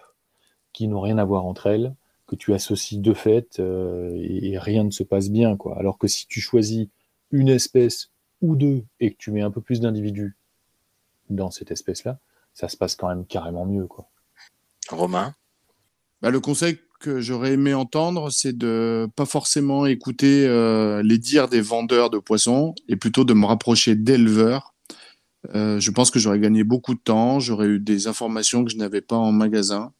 qui n'ont rien à voir entre elles, que tu associes deux fêtes euh, et, rien ne se passe bien quoi. Alors que si tu choisis une espèce ou deux et que tu mets un peu plus d'individus dans cette espèce-là, ça se passe quand même carrément mieux quoi. Romain? Bah, le conseil que j'aurais aimé entendre, c'est de pas forcément écouter euh, les dires des vendeurs de poissons et plutôt de me rapprocher d'éleveurs. Euh, je pense que j'aurais gagné beaucoup de temps, j'aurais eu des informations que je n'avais pas en magasin.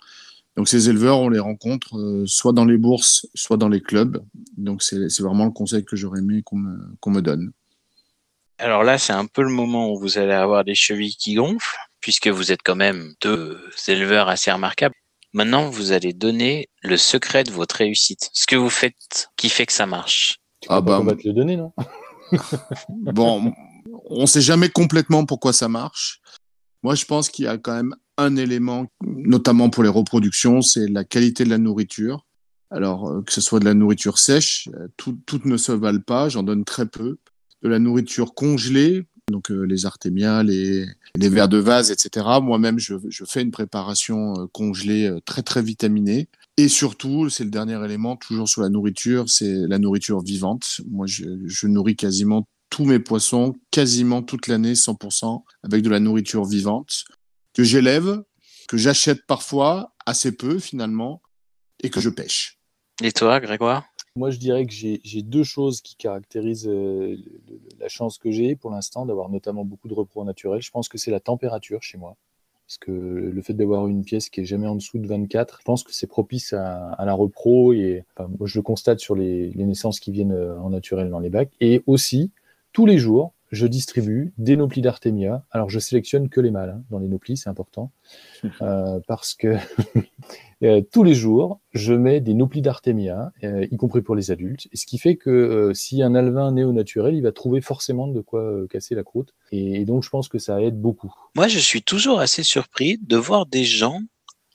Donc ces éleveurs, on les rencontre euh, soit dans les bourses, soit dans les clubs. Donc c'est vraiment le conseil que j'aurais aimé qu'on me, donne. Alors là, c'est un peu le moment où vous allez avoir des chevilles qui gonflent, puisque vous êtes quand même deux éleveurs assez remarquables. Maintenant, vous allez donner le secret de votre réussite. Ce que vous faites qui fait que ça marche. Tu ah bah, on va te le donner, non Bon, on ne sait jamais complètement pourquoi ça marche. Moi, je pense qu'il y a quand même un élément, notamment pour les reproductions, c'est la qualité de la nourriture. Alors, euh, que ce soit de la nourriture sèche, euh, toutes ne se valent pas, j'en donne très peu. De la nourriture congelée, donc euh, les artémias, les, verres de vase, etc. Moi-même, je, fais une préparation congelée très très vitaminée. Et surtout, c'est le dernier élément, toujours sur la nourriture, c'est la nourriture vivante. Moi, je nourris quasiment tous mes poissons, quasiment toute l'année, 100%, avec de la nourriture vivante, que j'élève, que j'achète parfois, assez peu finalement, et que je pêche. Et toi, Grégoire? Moi, je dirais que j'ai deux choses qui caractérisent euh, la chance que j'ai pour l'instant d'avoir notamment beaucoup de repos naturels. Je pense que c'est la température chez moi. Parce que le fait d'avoir une pièce qui est jamais en dessous de 24, je pense que c'est propice à, la repro. Et moi, je le constate sur les, les, naissances qui viennent euh, en naturel dans les bacs. Et aussi, tous les jours, je distribue des noplis d'Artemia. Alors, je sélectionne que les mâles hein, dans les noplis, c'est important. Euh, parce que euh, tous les jours, je mets des noplis d'Artemia, euh, y compris pour les adultes. ce qui fait que si un alvin né au naturel, il va trouver forcément de quoi casser la croûte. Et, donc, je pense que ça aide beaucoup. Moi, je suis toujours assez surpris de voir des gens.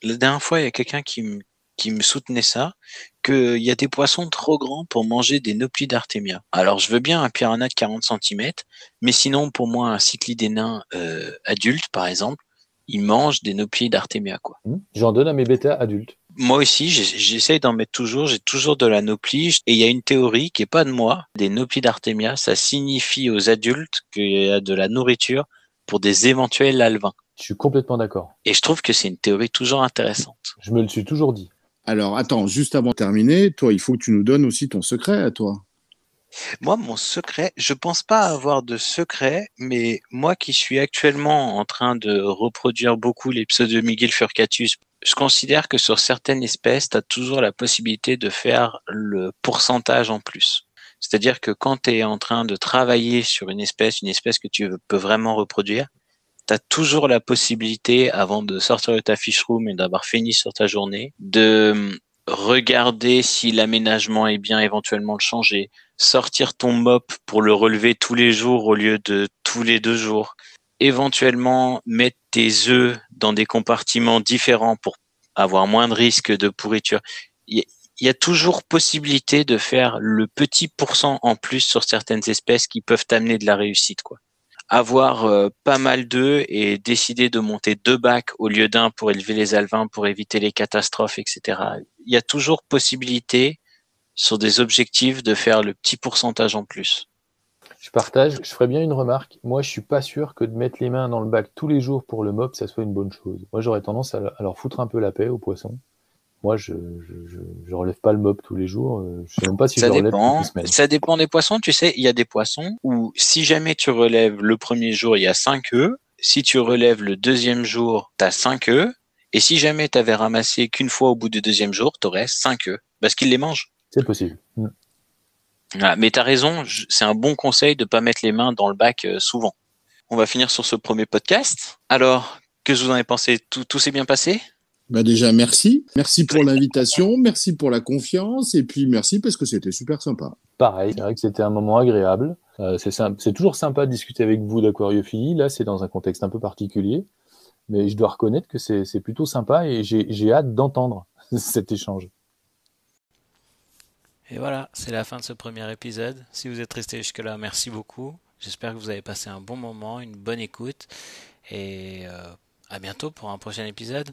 La dernière fois, il y a quelqu'un qui me, qui me soutenait ça, qu'il y a des poissons trop grands pour manger des noplis d'Artemia. Alors, je veux bien un piranha de 40 cm, mais sinon, pour moi, un cyclide nain euh, adulte, par exemple, il mange des noplis d'Artemia. quoi. Mmh. J'en donne à mes bêtas adultes. Moi aussi, j'essaye d'en mettre toujours. J'ai toujours de la noplie. Et il y a une théorie qui est pas de moi. Des noplis d'Artemia, ça signifie aux adultes qu'il y a de la nourriture pour des éventuels alvins. Je suis complètement d'accord. Et je trouve que c'est une théorie toujours intéressante. Je me le suis toujours dit. Alors, attends, juste avant de terminer, toi, il faut que tu nous donnes aussi ton secret à toi. Moi, mon secret, je pense pas avoir de secret, mais moi qui suis actuellement en train de reproduire beaucoup l'épisode de Furcatus, je considère que sur certaines espèces, tu as toujours la possibilité de faire le pourcentage en plus. C'est-à-dire que quand tu es en train de travailler sur une espèce, une espèce que tu peux vraiment reproduire, tu as toujours la possibilité, avant de sortir de ta fiche room et d'avoir fini sur ta journée, de hum, regarder si l'aménagement est bien, éventuellement le changer, sortir ton mop pour le relever tous les jours au lieu de tous les deux jours, éventuellement mettre tes œufs dans des compartiments différents pour avoir moins de risques de pourriture. Il y a toujours possibilité de faire le petit pourcent en plus sur certaines espèces qui peuvent t'amener de la réussite, quoi avoir euh, pas mal d'œufs et décider de monter deux bacs au lieu d'un pour élever les alvins, pour éviter les catastrophes, etc. Il y a toujours possibilité sur des objectifs de faire le petit pourcentage en plus. Je partage, je ferais bien une remarque. Moi, je suis pas sûr que de mettre les mains dans le bac tous les jours pour le mob, ça soit une bonne chose. Moi, j'aurais tendance à leur foutre un peu la paix aux poissons. Moi, je, je, je, relève pas le mob tous les jours. Euh, je sais même pas si ça je dépend. relève toutes Ça dépend des poissons. Tu sais, il y a des poissons où si jamais tu relèves le premier jour, il y a 5 œufs. Si tu relèves le deuxième jour, tu as 5 œufs. Et si jamais tu avais ramassé qu'une fois au bout du deuxième jour, tu aurais 5 œufs. Parce qu'ils les mangent. C'est possible. Mm. Ah, mais tu as raison, c'est un bon conseil de pas mettre les mains dans le bac euh, souvent. On va finir sur ce premier podcast. Alors, que vous en avez pensé? Tout, tout s'est bien passé? Bah déjà, merci. Merci pour l'invitation, merci pour la confiance, et puis merci parce que c'était super sympa. Pareil, c'est vrai que c'était un moment agréable. Euh, c'est toujours sympa de discuter avec vous d'aquariophilie. Là, c'est dans un contexte un peu particulier, mais je dois reconnaître que c'est plutôt sympa et j'ai hâte d'entendre cet échange. Et voilà, c'est la fin de ce premier épisode. Si vous êtes resté jusque-là, merci beaucoup. J'espère que vous avez passé un bon moment, une bonne écoute. Et euh, à bientôt pour un prochain épisode.